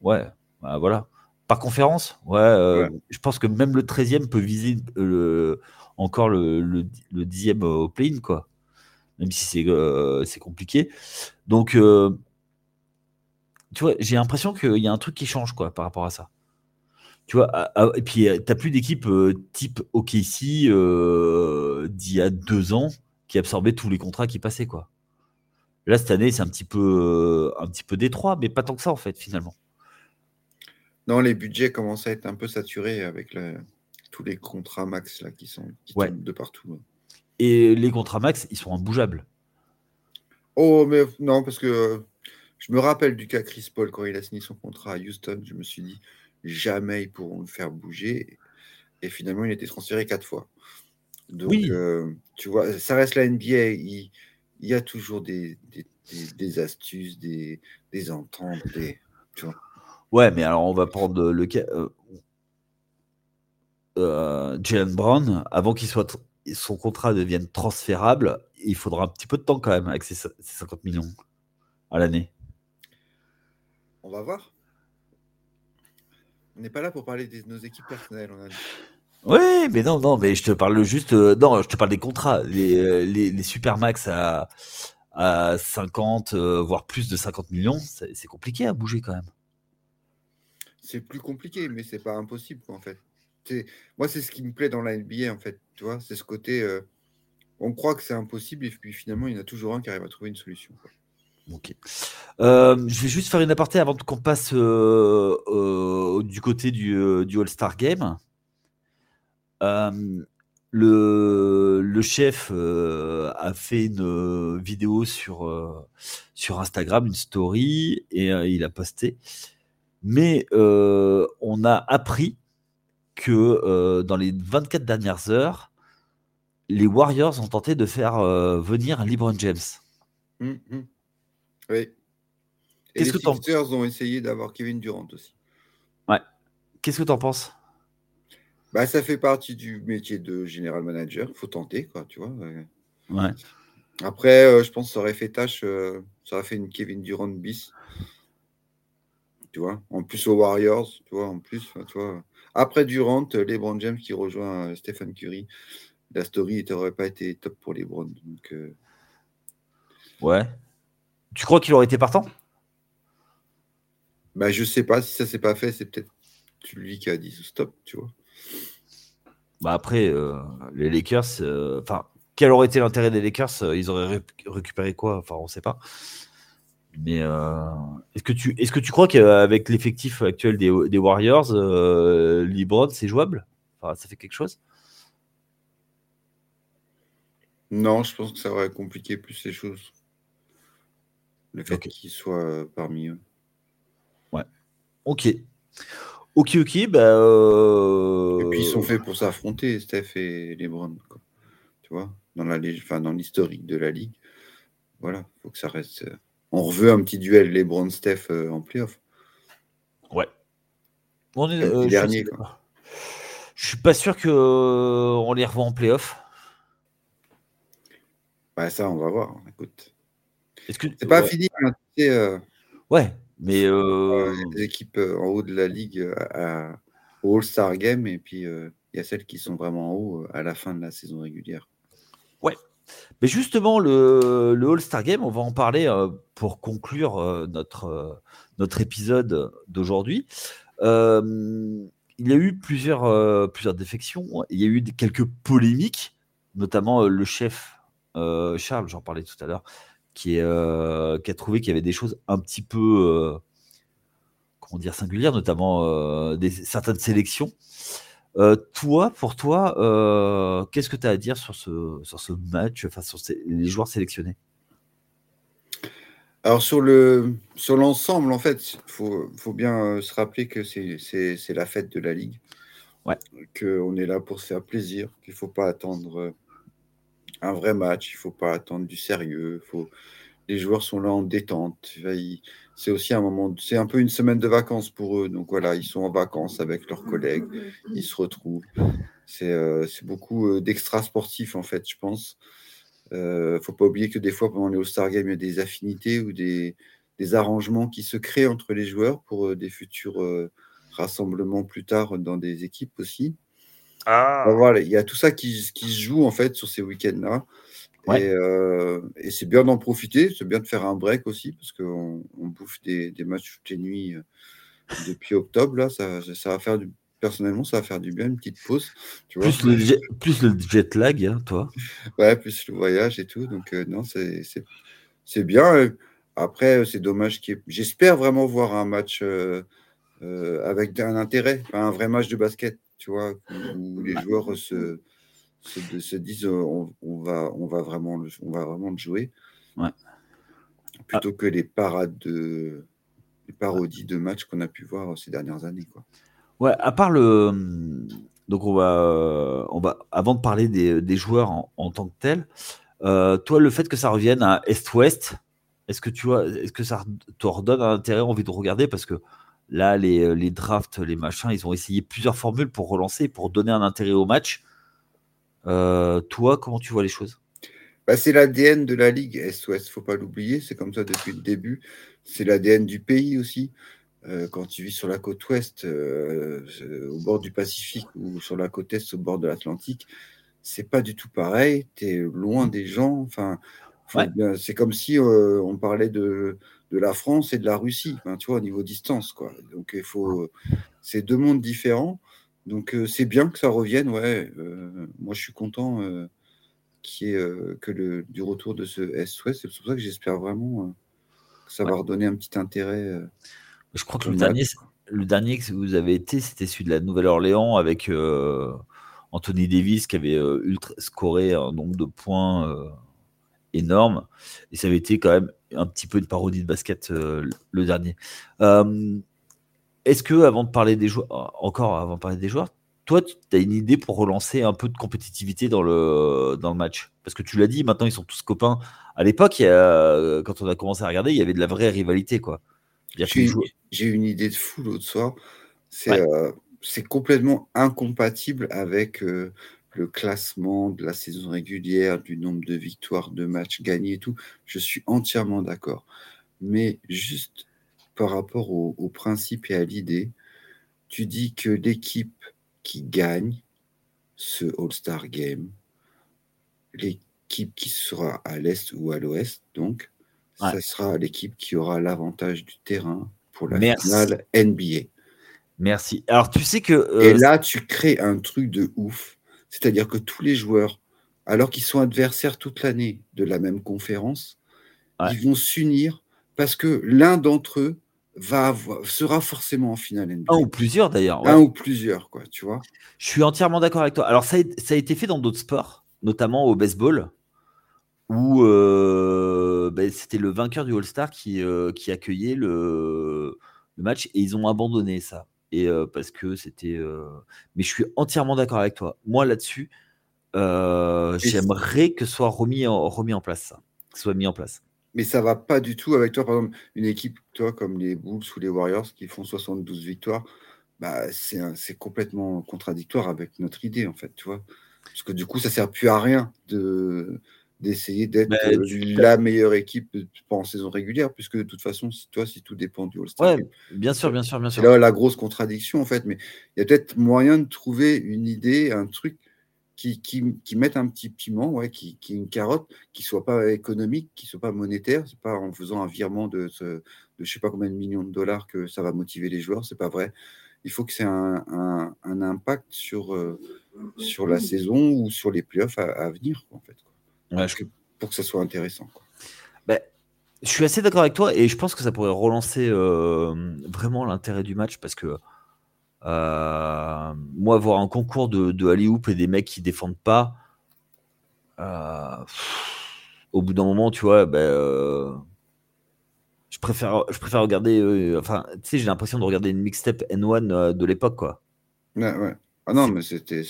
Ouais, bah, voilà. Par conférence, euh, ouais, je pense que même le 13e peut viser encore le, le, le 10e au play-in, quoi. Même si c'est compliqué. Donc, tu vois, j'ai l'impression qu'il y a un truc qui change quoi par rapport à ça. Tu vois, et puis tu n'as plus d'équipe euh, type OKC euh, d'il y a deux ans qui absorbait tous les contrats qui passaient quoi. Là cette année c'est un petit peu euh, un petit peu détroit, mais pas tant que ça en fait finalement. Non, les budgets commencent à être un peu saturés avec tous les contrats max là qui sont de partout. Et les contrats max, ils sont imbougeables. Oh mais non parce que je me rappelle du cas Chris Paul quand il a signé son contrat à Houston. Je me suis dit, jamais ils pourront le faire bouger. Et finalement, il a été transféré quatre fois. Donc, euh, tu vois, ça reste la NBA. Il, y a toujours des, des, astuces, des, ententes, des. Tu vois. Ouais, mais alors on va prendre le cas. Euh, euh, Jalen Brown, avant qu'il soit son contrat devienne transférable, il faudra un petit peu de temps quand même avec ces, 50 millions à l'année. On va voir. On n'est pas là pour parler de nos équipes personnelles. Oui, mais non, non, mais je te parle juste. Euh, non, je te parle des contrats. Les, euh, les, les Supermax à, à 50, euh, voire plus de 50 millions, c'est compliqué à bouger quand même. C'est plus compliqué, mais c'est pas impossible, en fait. Moi, c'est ce qui me plaît dans la NBA, en fait. Tu vois, c'est ce côté. on croit que c'est impossible, et puis finalement, il y en a toujours un qui arrive à trouver une solution. Ok. je vais juste faire une aparté avant qu'on passe du côté du, du All-Star Game le, chef a fait une vidéo sur, sur Instagram, une story, et il a posté. Mais on a appris que dans les 24 dernières heures, les Warriors ont tenté de faire venir LeBron James. Mmh, mmh. Oui. Et les Sixers ont essayé d'avoir Kevin Durant aussi. Ouais. Qu'est-ce que tu en penses? Bah, ça fait partie du métier de général manager. faut tenter, quoi, tu vois. Ouais. Après, euh, je pense que ça aurait fait tâche, euh, ça aurait fait une Kevin Durant bis. Tu vois, en plus aux Warriors, tu vois, en plus, tu vois. Après Durant, LeBron James qui rejoint euh, Stephen Curry, la story n'aurait pas été top pour LeBron. Donc, Ouais. Tu crois qu'il aurait été partant? Bah, Je sais pas. Si ça s'est pas fait, c'est peut-être lui qui a dit stop, tu vois. Bah après, euh, les Lakers, euh, enfin, quel aurait été l'intérêt des Lakers euh, Ils auraient récupéré quoi? Enfin, on ne sait pas. Mais est-ce que tu est-ce que tu crois qu'avec l'effectif actuel des, Warriors, LeBron c'est jouable? Enfin, ça fait quelque chose? Non, je pense que ça aurait compliqué plus les choses. Le fait qu'il soit parmi eux. Ouais. Ok. Ok, ok, bah. Euh, et puis ils sont faits pour s'affronter, Steph et LeBron. Tu vois, dans l'historique de la ligue. Voilà, faut que ça reste. Euh, on reveut un petit duel LeBron-Steph euh, en playoff. Ouais. On est, euh, dernier. Je, je suis pas sûr que on les revoit en playoff. Bah ça, on va voir. Écoute. Est-ce que c'est pas fini hein, Ouais, mais euh... les équipes en haut de la ligue à, au All-Star Game, et puis il y a celles qui sont vraiment en haut à la fin de la saison régulière. Ouais. Mais justement, le, le All-Star Game, on va en parler pour conclure notre, notre épisode d'aujourd'hui. il y a eu plusieurs, plusieurs défections, il y a eu quelques polémiques, notamment le chef Charles, j'en parlais tout à l'heure, qui, euh, qui a trouvé qu'il y avait des choses un petit peu, euh, comment dire, singulières, notamment euh, des, certaines sélections. toi, pour toi, qu'est-ce que tu as à dire sur ce, sur ce match, enfin, sur les joueurs sélectionnés? Alors sur le sur l'ensemble, en fait, il faut, faut, bien se rappeler que c'est la fête de la Ligue. Ouais. Qu'on est là pour se faire plaisir, qu'il ne faut pas attendre un vrai match, il ne faut pas attendre du sérieux. Faut... Les joueurs sont là en détente. C'est aussi un moment, c'est un peu une semaine de vacances pour eux. Donc voilà, ils sont en vacances avec leurs collègues, ils se retrouvent. C'est euh, beaucoup euh, d'extra sportifs en fait, je pense. Il euh, ne faut pas oublier que des fois pendant les All-Star Games, il y a des affinités ou des, des, arrangements qui se créent entre les joueurs pour des futurs rassemblements plus tard dans des équipes aussi. Ah. Bah, voilà, il y a tout ça qui, qui, se joue en fait sur ces week-ends-là. Euh, et, c'est bien d'en profiter, c'est bien de faire un break aussi, parce qu'on on bouffe des, des, matchs toutes les nuits euh, depuis octobre. Là, ça, ça, va faire du, personnellement, ça va faire du bien, une petite pause. Tu vois. Plus, le jet, plus le jet lag, hein, toi. ouais, plus le voyage et tout. Donc, euh, non, c'est bien. Après, c'est dommage qu'il J'espère vraiment voir un match avec un intérêt, un vrai match de basket tu vois, où les joueurs se, se, disent on, va, on, va vraiment le, on va vraiment le jouer. Plutôt que les parades de les parodies de matchs qu'on a pu voir ces dernières années. Quoi. Ouais, à part le. Donc, on va, on va avant de parler des, des joueurs en, tant que tels, euh, toi, le fait que ça revienne à Est-Ouest, est-ce que tu vois, est-ce que ça te redonne un intérêt, envie de regarder? Parce que Là, les, les, drafts, les machins, ils ont essayé plusieurs formules pour relancer, pour donner un intérêt au match. toi, comment tu vois les choses? Bah, C'est l'ADN de la Ligue Est-Ouest, faut pas l'oublier, c'est comme ça depuis le début. C'est l'ADN du pays aussi. quand tu vis sur la côte ouest, au bord du Pacifique, ou sur la côte est, au bord de l'Atlantique, c'est pas du tout pareil. Tu es loin des gens. Enfin, c'est comme si on parlait de, de, la France et de la Russie, tu vois, au niveau distance, quoi. Donc, il faut. C'est deux mondes différents. Donc, c'est bien que ça revienne, ouais. moi, je suis content qui est que le, du retour de ce Est-Ouest. C'est pour ça que j'espère vraiment que ça va redonner un petit intérêt. je crois que le dernier, le dernier que vous avez été, c'était celui de la Nouvelle-Orléans avec Anthony Davis qui avait ultra scoré un nombre de points énorme. Et ça avait été quand même un petit peu une parodie de basket le dernier. Est-ce que, avant de parler des joueurs, encore avant de parler des joueurs, toi, tu as une idée pour relancer un peu de compétitivité dans le, dans le match? Parce que tu l'as dit, maintenant ils sont tous copains. À l'époque, quand on a commencé à regarder, il y avait de la vraie rivalité. quoi. J'ai une idée de fou l'autre soir. C'est complètement incompatible avec euh, le classement de la saison régulière, du nombre de victoires, de matchs gagnés et tout. Je suis entièrement d'accord. Mais juste par rapport au, au principe et à l'idée, tu dis que l'équipe qui gagne ce All-Star Game, l'équipe qui sera à l'est ou à l'ouest, donc, ce sera l'équipe qui aura l'avantage du terrain pour la finale NBA. Merci. Alors, tu sais que. Euh, et là, tu crées un truc de ouf. C'est-à-dire que tous les joueurs, alors qu'ils sont adversaires toute l'année de la même conférence, ils vont s'unir parce que l'un d'entre eux va sera forcément en finale NBA. Un ou plusieurs d'ailleurs. Un ou plusieurs, quoi, tu vois. Je suis entièrement d'accord avec toi. Alors, ça a, été fait dans d'autres sports, notamment au baseball, où euh, ben, c'était le vainqueur du All-Star qui, euh, qui accueillait le, le match et ils ont abandonné ça et parce que c'était. Mais je suis entièrement d'accord avec toi. Moi là-dessus, j'aimerais que ce soit remis en, remis en place ça, soit mis en place. Mais ça va pas du tout avec toi, par exemple, une équipe, toi, comme les Bulls ou les Warriors qui font 72 victoires, bah, c'est complètement contradictoire avec notre idée, en fait, tu vois? Parce que du coup, ça sert plus à rien de, d'essayer d'être euh, la meilleure équipe en saison régulière, puisque de toute façon, toi, si tout dépend du All-Star. Ouais, bien sûr, bien sûr, bien sûr. Là la grosse contradiction, en fait, mais il y a peut-être moyen de trouver une idée, un truc qui, qui, qui mette un petit piment, ouais, qui, qui une carotte, qui soit pas économique, qui soit pas monétaire, c'est pas en faisant un virement de, ce, de je sais pas combien de millions de dollars que ça va motiver les joueurs, c'est pas vrai. Il faut que c'est un, un, impact sur, euh, sur la saison ou sur les playoffs à, à venir, en fait pour que ça soit intéressant. Ben, je suis assez d'accord avec toi et je pense que ça pourrait relancer euh, vraiment l'intérêt du match parce que euh, moi, voir un concours de, de hoop et des mecs qui défendent pas, euh, au bout d'un moment, tu vois, ben, je préfère, je préfère regarder. enfin, tu sais, j'ai l'impression de regarder une mixtape N1 de l'époque, quoi. Ouais, ouais. Ah non, mais c'était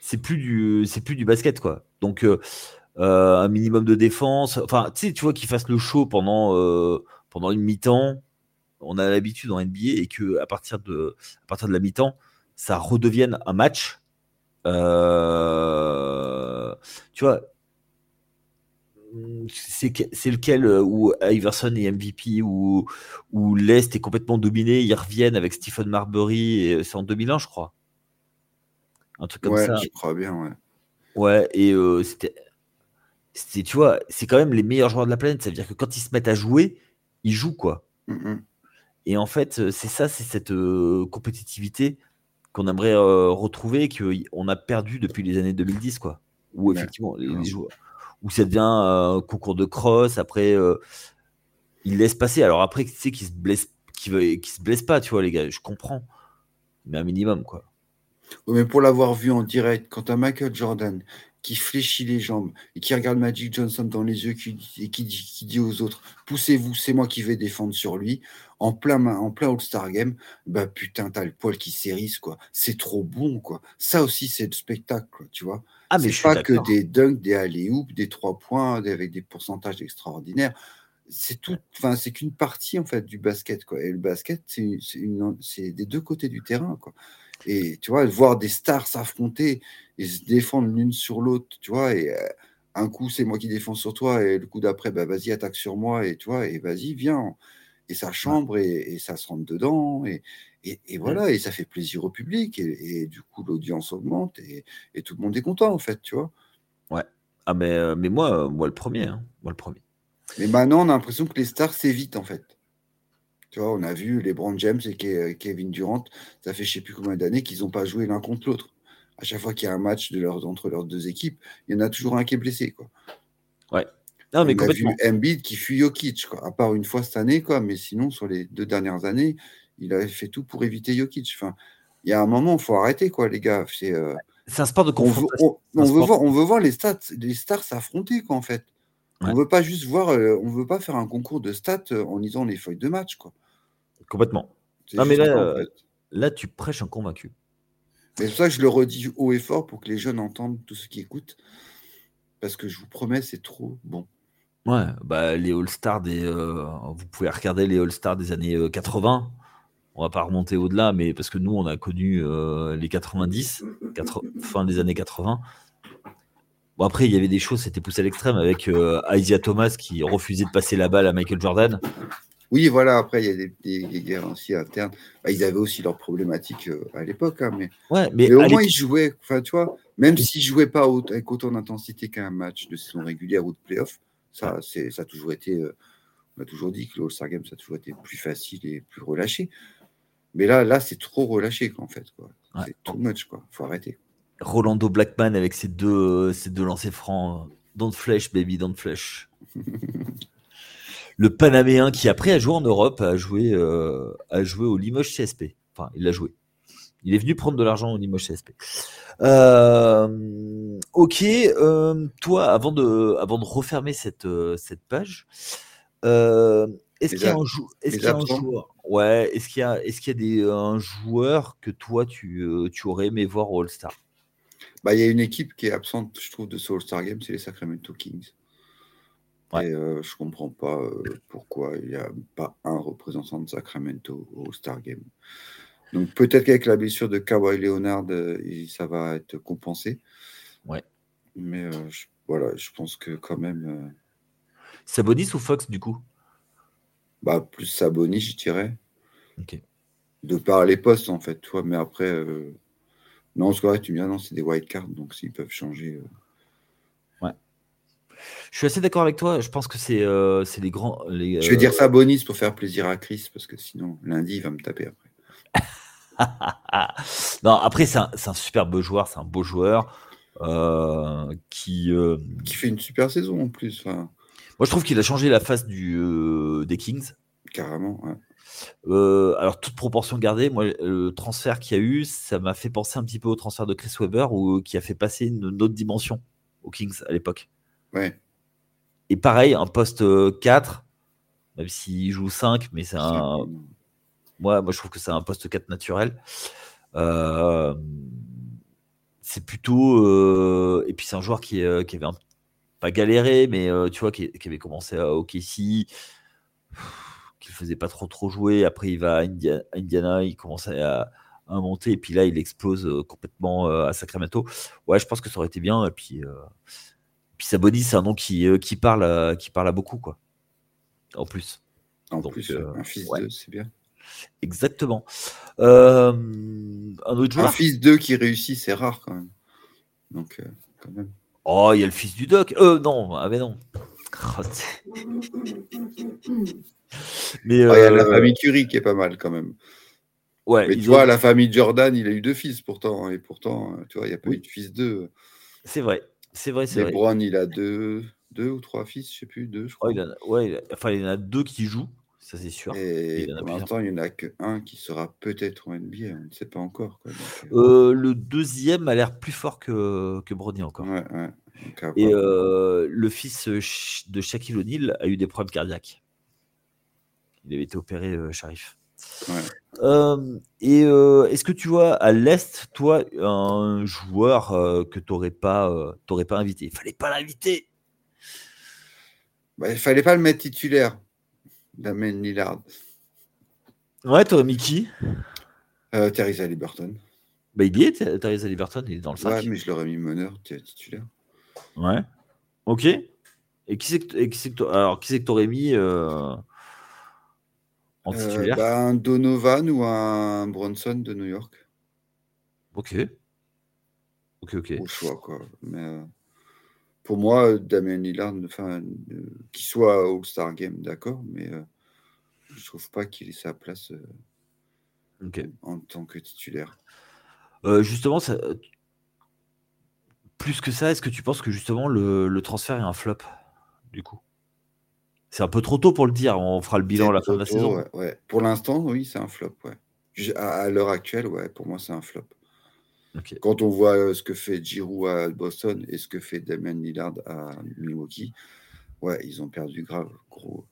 c'est plus du basket quoi. Donc euh, euh, un minimum de défense. Enfin, tu sais, tu vois qu'ils fassent le show pendant euh, pendant une mi-temps. On a l'habitude en NBA et que à partir de la mi-temps, ça redevienne un match. tu vois, c'est lequel où Iverson est MVP, où, où l'Est est complètement dominé, ils reviennent avec Stephen Marbury, c'est en 2001, je crois. Un truc comme ça. je crois bien, ouais. Ouais, et c'était. Tu vois, c'est quand même les meilleurs joueurs de la planète. Ça veut dire que quand ils se mettent à jouer, ils jouent, quoi. Et en fait, c'est ça, c'est cette compétitivité qu'on aimerait retrouver, qu'on a perdu depuis les années 2010, quoi. Où effectivement, les, joueurs. Où ça devient un concours de cross, après, ils laissent passer. Alors après, tu sais qu'ils se blessent, qu'ils se blessent pas, tu vois, les gars, je comprends. Mais un minimum, quoi mais pour l'avoir vu en direct, quand un Michael Jordan qui fléchit les jambes et qui regarde Magic Johnson dans les yeux et qui dit, qui dit aux autres poussez-vous, c'est moi qui vais défendre sur lui en plein en plein All-Star Game, bah putain, t'as le poil qui s'érisse quoi. C'est trop bon quoi. Ça aussi c'est le spectacle, tu vois. Ah, c'est pas que des dunks, des alley des trois points avec des pourcentages extraordinaires. C'est tout, enfin c'est qu'une partie en fait du basket quoi. Et le basket c'est c'est des deux côtés du terrain quoi. Et tu vois, voir des stars s'affronter et se défendre l'une sur l'autre, tu vois, et euh, un coup, c'est moi qui défends sur toi, et le coup d'après, bah, vas-y, attaque sur moi, et tu vois, et vas-y, viens. Et ça chambre, et, ça se rentre dedans, et, et, voilà, et ça fait plaisir au public, et, du coup, l'audience augmente, et, tout le monde est content, en fait, tu vois. Ouais. Ah, mais, euh, mais moi, moi, le premier, hein. moi, le premier. Mais maintenant, on a l'impression que les stars s'évitent, en fait. Tu vois, on a vu les Brand James et Kevin Durant, ça fait je sais plus combien d'années qu'ils n'ont pas joué l'un contre l'autre. À chaque fois qu'il y a un match de leurs, entre leurs deux équipes, il y en a toujours un qui est blessé. Quoi. Ouais. Non, mais on a vu Embiid qui fuit Jokic, quoi, à part une fois cette année, quoi, mais sinon, sur les deux dernières années, il avait fait tout pour éviter Jokic. Enfin, il y a un moment, il faut arrêter, quoi, les gars. C'est euh, un sport de confrontation. On, veut, voir, on veut voir les stats, les stars s'affronter, quoi, en fait. On veut pas juste voir, euh, on veut pas faire un concours de stats euh, en lisant les feuilles de match, quoi. Complètement. Non, mais là, là, tu prêches un convaincu. C'est pour ça que je le redis haut et fort pour que les jeunes entendent tout ce qui écoutent. Parce que je vous promets, c'est trop bon. Ouais, bah, les All-Stars des. Euh, vous pouvez regarder les All-Stars des années 80. On va pas remonter au-delà, mais parce que nous, on a connu les 90, fin des années 80. Bon, après, il y avait des choses, c'était poussé à l'extrême avec euh, Isaiah Thomas qui refusait de passer la balle à Michael Jordan. Oui, voilà, après, il y a des, guerres aussi internes. Bah, ils avaient aussi leurs problématiques euh, à l'époque. Hein, mais, ouais, mais, au moins, ils jouaient, enfin, tu vois, même s'ils ne jouaient pas avec autant d'intensité qu'un match de saison régulière ou de playoff, ça, ça a toujours été. Euh, on a toujours dit que le All-Star Game, ça a toujours été plus facile et plus relâché. Mais là, là c'est trop relâché, quoi, en fait. C'est too much, quoi. faut arrêter. Rolando Blackman avec ses deux, ses deux lancers francs. Don't flash, baby, don't flash. le Panaméen qui après a joué en Europe, a joué, euh, a joué au Limoges CSP. Enfin, il l'a joué. Il est venu prendre de l'argent au Limoges CSP. Euh, ok, euh, toi, avant de, avant de refermer cette, cette page, est-ce qu'il y a un, joueur? Ouais, est-ce qu'il y a, est-ce qu'il y a des, un joueur que toi tu, tu aurais aimé voir au All-Star? Bah, il y a une équipe qui est absente, je trouve, de ce All-Star Game, c'est les Sacramento Kings. Et euh, je comprends pas euh, pourquoi il n'y a pas un représentant de Sacramento au All-Star Game. Donc peut-être qu'avec la blessure de Kawhi Leonard, euh, ça va être compensé. Ouais. Mais voilà, je pense que quand même. Sabonis ou Fox du coup? Bah plus Sabonis, je dirais. Ok. De par les postes en fait, toi. Mais après, non, ce que tu me dis, non, c'est des white cards, donc s'ils peuvent changer. Euh. Ouais. Je suis assez d'accord avec toi. Je pense que c'est euh, les grands. Les, Je vais dire euh, ça à Bonis pour faire plaisir à Chris, parce que sinon, lundi, il va me taper après. non, après, c'est un, un, super beau joueur, c'est un beau joueur qui. Qui fait une super saison en plus. Moi, je trouve qu'il a changé la face du, des Kings. Carrément, ouais. Euh, alors, toute proportion gardée, moi, le transfert qu'il y a eu, ça m'a fait penser un petit peu au transfert de Chris Webber, ou, qui a fait passer une, autre dimension aux Kings à l'époque. Ouais. Et pareil, un poste 4, même s'il joue 5, mais c'est un. Moi, moi, je trouve que c'est un poste 4 naturel. Euh, c'est plutôt. Euh, et puis, c'est un joueur qui, qui avait pas galéré, mais tu vois, qui, qui, avait commencé à OKC qu'il faisait pas trop trop jouer. Après, il va à, Indiana, il commence à, monter, et puis là, il explose euh, complètement euh, à Sacramento. Ouais, je pense que ça aurait été bien. Et puis, euh, puis Sabonis, c'est un nom qui, qui, parle à, qui parle à beaucoup, quoi. En plus. En plus, un fils d'eux, c'est bien. Exactement. un autre joueur. Un fils d'eux qui réussit, c'est rare quand même. Donc, quand même. Oh, il y a le fils du doc. Euh, non, ah ben non. Mais il y a la euh, famille Curie qui est pas mal quand même. Ouais, mais tu vois, la famille Jordan, il a eu deux fils pourtant, hein, et pourtant, tu vois, il n'y a pas eu de fils d'eux. C'est vrai, c'est vrai, c'est vrai. Brown, il a deux, deux ou trois fils, je sais plus, deux, je crois. Oh, il ouais, enfin, il y en a deux qui jouent, ça c'est sûr. Et, pour l'instant, il n'y en a qu'un qui sera peut-être en NBA, on ne sait pas encore. Quoi, euh. Euh, le deuxième a l'air plus fort que, que Brody encore. Ouais, ouais. Et le fils de Shaquille O'Neal a eu des problèmes cardiaques. Il avait été opéré, euh, Sharif. Euh, et euh, est-ce que tu vois à l'Est, toi, un joueur que tu n'aurais pas, pas invité? Il fallait pas l'inviter. Bah, il fallait pas le mettre titulaire, Damien Lillard. Ouais, toi, Mickey? Euh, Teresa Liberton. Bah, il y est, Tyrese Liberton, il est dans le 5. Ouais, mais je l'aurais mis meneur titulaire. Ouais. Ok. Et qui c'est que, qui que, alors, qui c'est que t'aurais mis euh, en Euh, titulaire? bah, un Donovan ou un Bronson de New York. Ok. Ok, ok. Au choix, quoi. Mais euh, pour moi, Damien Lillard, enfin, euh, qu'il soit All-Star Game, d'accord, mais euh, je trouve pas qu'il ait sa place euh, en tant que titulaire. Justement, ça, plus que ça, est-ce que tu penses que justement le, le transfert est un flop du coup? C'est un peu trop tôt pour le dire. On fera le bilan à la fin de la saison. tôt, ouais, ouais. Pour l'instant, oui, c'est un flop, ouais. À, à l'heure actuelle, ouais, pour moi, c'est un flop. Quand on voit euh, ce que fait Giroud à Boston et ce que fait Damien Lillard à Milwaukee, ouais, ils ont perdu grave, gros.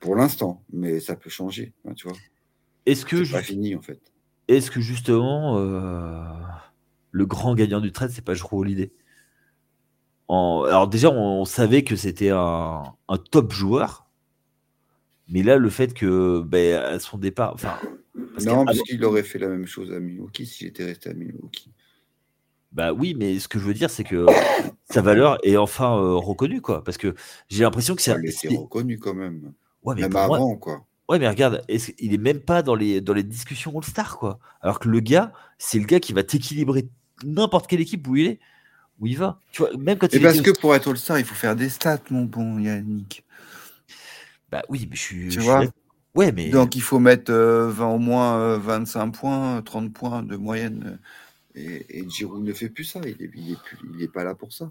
Pour l'instant, mais ça peut changer, hein, tu vois. Est-ce que, C'est pas fini, en fait. est-ce que justement euh, le grand gagnant du trade, c'est pas Jrue Holiday? En- Alors déjà, on, savait que c'était un, un top joueur, mais là, le fait que ben, à son départ, enfin, parce non, parce qu'il aurait fait la même chose à Milwaukee s'il était resté à Milwaukee. Bah oui, mais ce que je veux dire, c'est que sa valeur est enfin euh, reconnue, quoi. Parce que j'ai l'impression que c'est. Il était reconnu quand même. Ouais, mais Même moi- quoi. ouais, mais regarde, il est même pas dans les, dans les discussions All-Star, quoi? Alors que le gars, c'est le gars qui va t'équilibrer n'importe quelle équipe où il est, où il va. Tu vois, même quand Et il parce que pour être All-Star, il faut faire des stats, mon bon Yannick. Bah oui, mais je suis. Tu je vois. Ouais, mais. Donc il faut mettre euh, 20, au moins euh, 25 points, 30 points de moyenne. euh, Et, et Giroud ne fait plus ça. Il est, il est, il est pas là pour ça.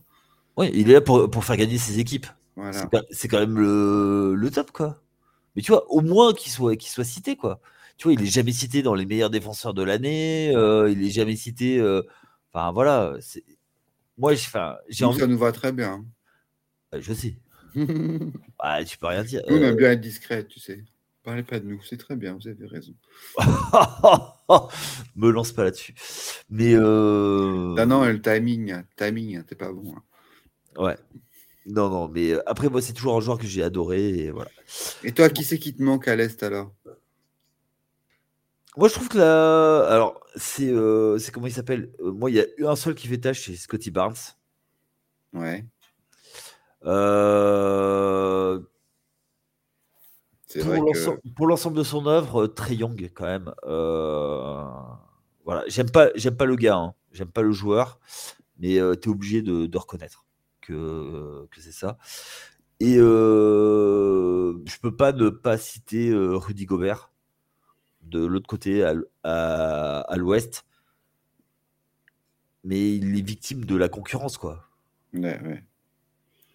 Ouais, il est là pour, pour faire gagner ses équipes. Voilà. C'est quand- C'est quand même le, le top, quoi. Mais tu vois, au moins qu'il soit, qu'il soit cité, quoi. Tu vois, il est jamais cité dans les meilleurs défenseurs de l'année. euh, il est jamais cité. euh, Enfin, voilà. c'est- Moi, j'ai envie. ça nous va très bien. Euh, Je sais. nous, Ah, tu peux rien dire. on Euh, aime bien être discret, tu sais. Parlez pas de nous, c'est très bien, vous avez raison. Me lance pas là-dessus. Mais. euh, Ah non, le timing, timing, hein, t'es pas bon. hein. Ouais. Non, non, mais euh, après, moi, c'est toujours un joueur que j'ai adoré. Et voilà. Et toi, qui c'est qui te manque à l'Est alors? Moi, je trouve que là. Alors, c'est euh, c'est comment il s'appelle? Euh, Moi, il y a eu un seul qui fait tâche, c'est Scotty Barnes. Ouais, Euh, c'est pour vrai que. l'ensemble- pour l'ensemble de son œuvre, très young quand même. Euh, voilà, j'aime pas, j'aime pas le gars, hein. j'aime pas le joueur, mais tu es obligé de, de reconnaître que, que c'est ça. Et euh, je peux pas ne pas citer euh, Rudy Gobert de l'autre côté à, l- à, à l'ouest, mais il est victime de la concurrence, quoi. Ouais, ouais.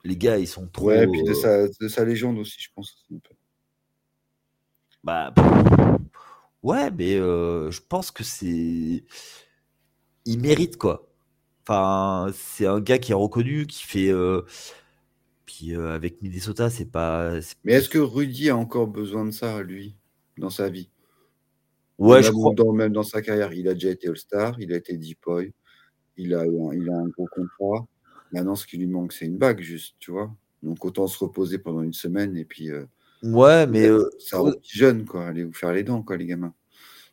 Les gars, ils sont trop. Ouais, et puis de euh, sa, de sa légende aussi, je pense. Bah, ouais, mais euh, je pense que c'est. Il mérite, quoi. Enfin, c'est un gars qui est reconnu, qui fait. euh, Puis euh, avec Minnesota, c'est pas. Mais est-ce que Rudy a encore besoin de ça, lui, dans sa vie? Ouais, même, je crois. dans, même dans sa carrière, il a déjà été All-Star, il a été Deep Boy, il a, il a un gros contrat. Maintenant, ce qui lui manque, c'est une bague, juste, tu vois. Donc, autant se reposer pendant une semaine et puis euh, Ouais, mais euh, ça rend petit jeune, quoi. Allez vous faire les dents, quoi, les gamins.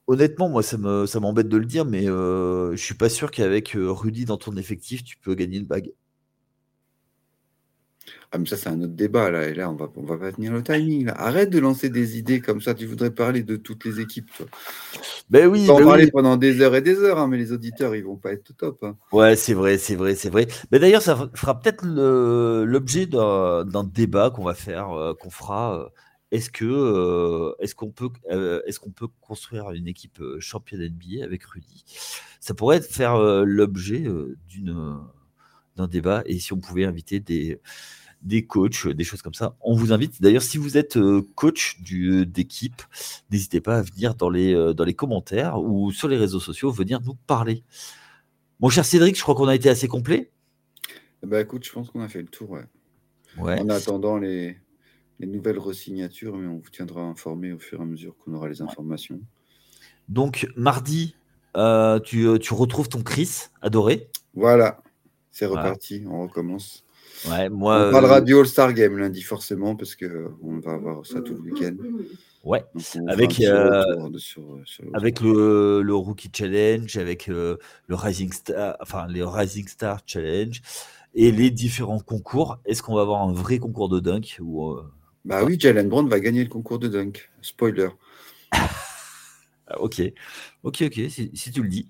honnêtement, moi, ça me, ça m'embête de le dire, mais euh, je suis pas sûr qu'avec Rudy dans ton effectif, tu peux gagner une bague. Ah, mais ça, c'est un autre débat, là. Et là, on va, on va pas tenir le timing, là. Arrête de lancer des idées comme ça. Tu voudrais parler de toutes les équipes, toi. Ben oui, On ben parler oui. pendant des heures et des heures, hein, mais les auditeurs, ils vont pas être top. hein. Ouais, c'est vrai, c'est vrai, c'est vrai. Mais d'ailleurs, ça fera peut-être l'objet d'un débat qu'on va faire, euh, qu'on fera. euh, Est-ce que, euh, est-ce qu'on peut, euh, est-ce qu'on peut construire une équipe championne NBA avec Rudy? Ça pourrait faire l'objet d'une d'un débat. Et si on pouvait inviter des des coachs, des choses comme ça, on vous invite. D'ailleurs, si vous êtes euh, coach du- d'équipe, n'hésitez pas à venir dans les euh, dans les commentaires ou sur les réseaux sociaux, venir nous parler. Mon cher Cédric, je crois qu'on a été assez complet. Ben, écoute, je pense qu'on a fait le tour, ouais. Ouais. En attendant les, les nouvelles resignatures, mais on vous tiendra informé au fur et à mesure qu'on aura les informations. Donc, mardi, euh, tu, tu retrouves ton Chris adoré. Voilà, c'est Voilà. reparti, on recommence. Ouais, moi, on parlera du All-Star Game lundi, forcément, parce qu'on va avoir ça tout le week-end. Ouais, avec, avec le, le, Rookie Challenge, avec le Rising Star, enfin les Rising Star Challenge et les différents concours. Est-ce qu'on va avoir un vrai concours de dunk ou Bah oui, Jalen Brown va gagner le concours de dunk. Spoiler. Ah, ok, ok, ok, si, tu le dis.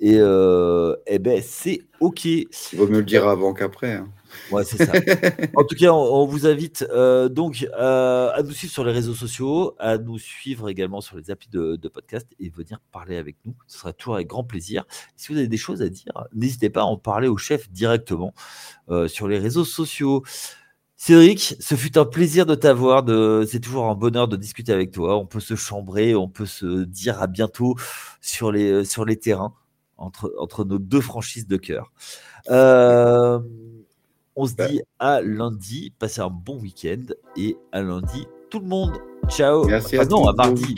Et euh, eh ben, c'est ok. Il vaut mieux le dire avant qu'après. Hein. Ouais, c'est ça. en tout cas, on, vous invite euh, donc euh, à nous suivre sur les réseaux sociaux, à nous suivre également sur les applis de, de podcast et venir parler avec nous. Ce sera toujours avec grand plaisir. Si vous avez des choses à dire, n'hésitez pas à en parler au chef directement sur les réseaux sociaux. Cédric, ce fut un plaisir de t'avoir. De... C'est toujours un bonheur de discuter avec toi. On peut se chambrer, on peut se dire à bientôt sur les, sur les terrains entre, entre nos deux franchises de cœur. Euh, on se dit à lundi. Passez un bon week-end et à lundi, tout le monde. Ciao. Merci à non, à mardi.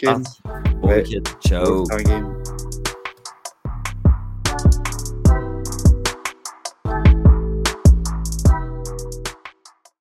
Bon week-end. Ciao.